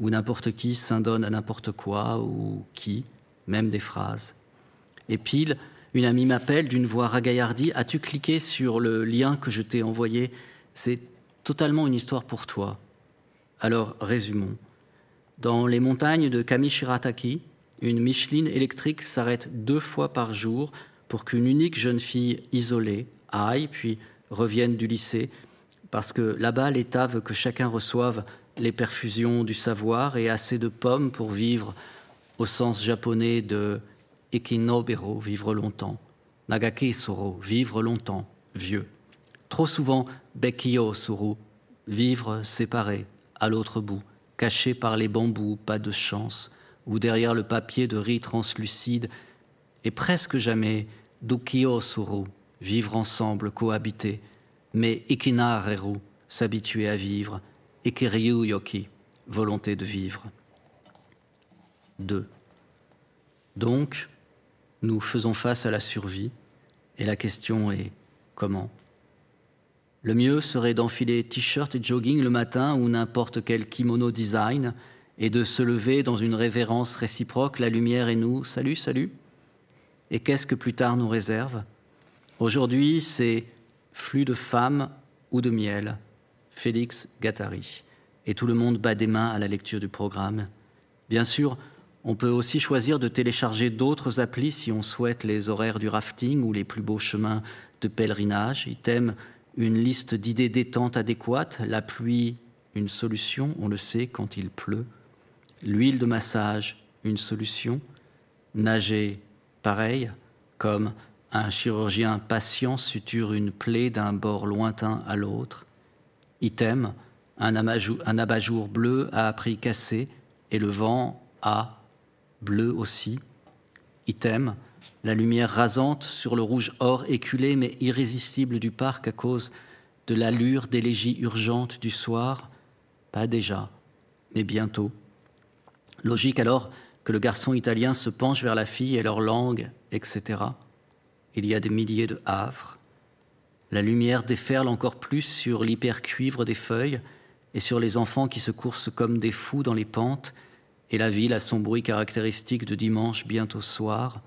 Où n'importe qui s'indonne à n'importe quoi, ou qui, même des phrases, et pile, une amie m'appelle d'une voix ragaillardie As-tu cliqué sur le lien que je t'ai envoyé? C'est totalement une histoire pour toi. Alors, résumons. Dans les montagnes de Kamishirataki, une Micheline électrique s'arrête deux fois par jour pour qu'une unique jeune fille isolée aille, puis revienne du lycée, parce que là-bas, l'État veut que chacun reçoive les perfusions du savoir et assez de pommes pour vivre au sens japonais de Ikinobero, vivre longtemps. Nagake Soro, vivre longtemps, vieux. Trop souvent, Bekio Soro, vivre séparé, à l'autre bout, caché par les bambous, pas de chance, ou derrière le papier de riz translucide, et presque jamais Dukio vivre ensemble, cohabiter, mais Ikinareru, s'habituer à vivre, Ikiryu Yoki, volonté de vivre. 2. Donc, nous faisons face à la survie, et la question est comment? Le mieux serait d'enfiler t-shirt et jogging le matin ou n'importe quel kimono design et de se lever dans une révérence réciproque, la lumière et nous, salut, salut. Et qu'est-ce que plus tard nous réserve? Aujourd'hui, c'est flux de femmes ou de miel, Félix Gattari. Et tout le monde bat des mains à la lecture du programme. Bien sûr, on peut aussi choisir de télécharger d'autres applis si on souhaite les horaires du rafting ou les plus beaux chemins de pèlerinage. Item, une liste d'idées détente adéquates, la pluie, une solution, on le sait quand il pleut. L'huile de massage, une solution. Nager, pareil, comme un chirurgien patient suture une plaie d'un bord lointain à l'autre. Item, un abat-jour bleu a appris cassé et le vent a bleu aussi. Item, la lumière rasante sur le rouge or éculé mais irrésistible du parc à cause de l'allure d'élégie urgente du soir, Pas déjà, mais bientôt. Logique alors que le garçon italien se penche vers la fille et leur langue, etc. Il y a des milliers de havres. La lumière déferle encore plus sur l'hypercuivre des feuilles et sur les enfants qui se coursent comme des fous dans les pentes, et la ville a son bruit caractéristique de dimanche bientôt soir,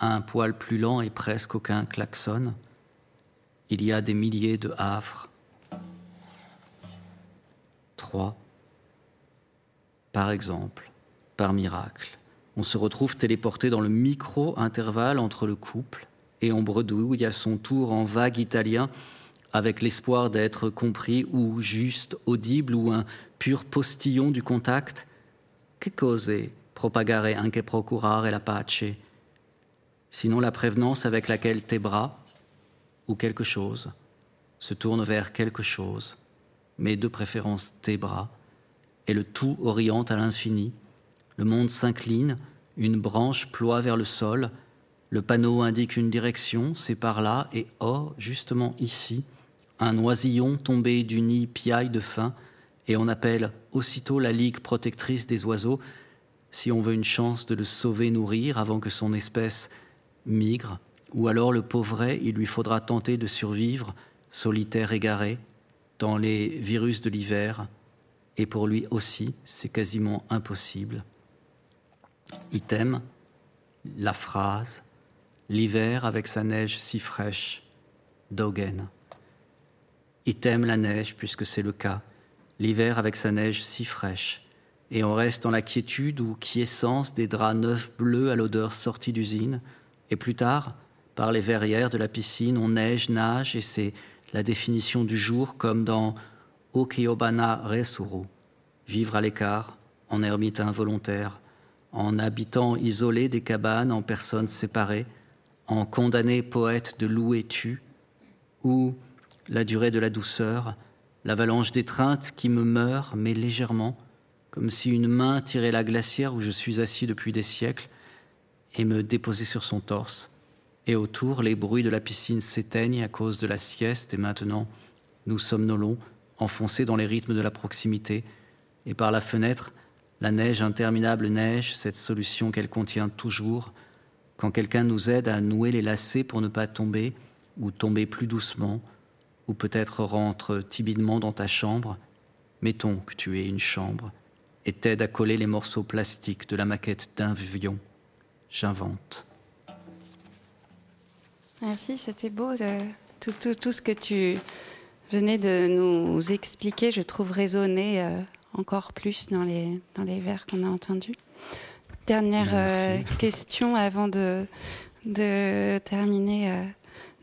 à un poil plus lent et presque aucun klaxon. Il y a des milliers de havres. Trois. Par exemple, par miracle, on se retrouve téléporté dans le micro-intervalle entre le couple et on bredouille à son tour en vague italien avec l'espoir d'être compris ou juste audible ou un pur postillon du contact. Que cause propagare anche procurare la pace? Sinon la prévenance avec laquelle tes bras, ou quelque chose, se tournent vers quelque chose, mais de préférence tes bras, et le tout oriente à l'infini. Le monde s'incline, une branche ploie vers le sol, le panneau indique une direction, c'est par là, et oh, justement ici, un oisillon tombé du nid piaille de faim, et on appelle aussitôt la Ligue protectrice des oiseaux si on veut une chance de le sauver nourrir avant que son espèce migre, ou alors le pauvret, il lui faudra tenter de survivre, solitaire égaré, dans les virus de l'hiver, et pour lui aussi, c'est quasiment impossible. Item, la phrase, l'hiver avec sa neige si fraîche, Dogen. Item la neige, puisque c'est le cas, l'hiver avec sa neige si fraîche, et on reste dans la quiétude ou quiescence des draps neufs bleus à l'odeur sortie d'usine, et plus tard, par les verrières de la piscine, on neige, nage, et c'est la définition du jour comme dans Okiobana Resuru, vivre à l'écart, en ermite involontaire, en habitant isolé des cabanes, en personnes séparées, en condamné poète de loup tu, ou la durée de la douceur, l'avalanche d'étreinte qui me meurt, mais légèrement, comme si une main tirait la glacière où je suis assis depuis des siècles et me déposait sur son torse. Et autour, les bruits de la piscine s'éteignent à cause de la sieste, et maintenant, nous somnolons, enfoncés dans les rythmes de la proximité, et par la fenêtre, la neige interminable neige, cette solution qu'elle contient toujours, quand quelqu'un nous aide à nouer les lacets pour ne pas tomber, ou tomber plus doucement, ou peut-être rentre timidement dans ta chambre, mettons que tu aies une chambre, et t'aide à coller les morceaux plastiques de la maquette d'un vion. J'invente. Merci, c'était beau. Euh, tout, tout, ce que tu venais de nous expliquer, je trouve résonner euh, encore plus dans les, dans les vers qu'on a entendus. Dernière euh, question avant de, de terminer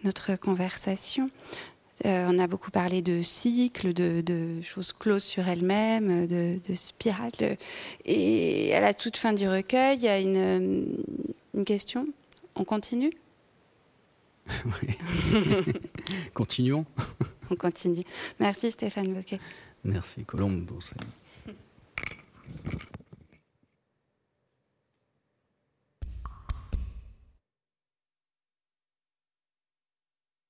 notre conversation. Euh, on a beaucoup parlé de cycles, de, choses closes sur elles-mêmes, de, spirales. Et à la toute fin du recueil, il y a une, question. On continue [LAUGHS] Oui. [LAUGHS] Continuons. On continue. Merci Stéphane Bocquet. Merci Colombe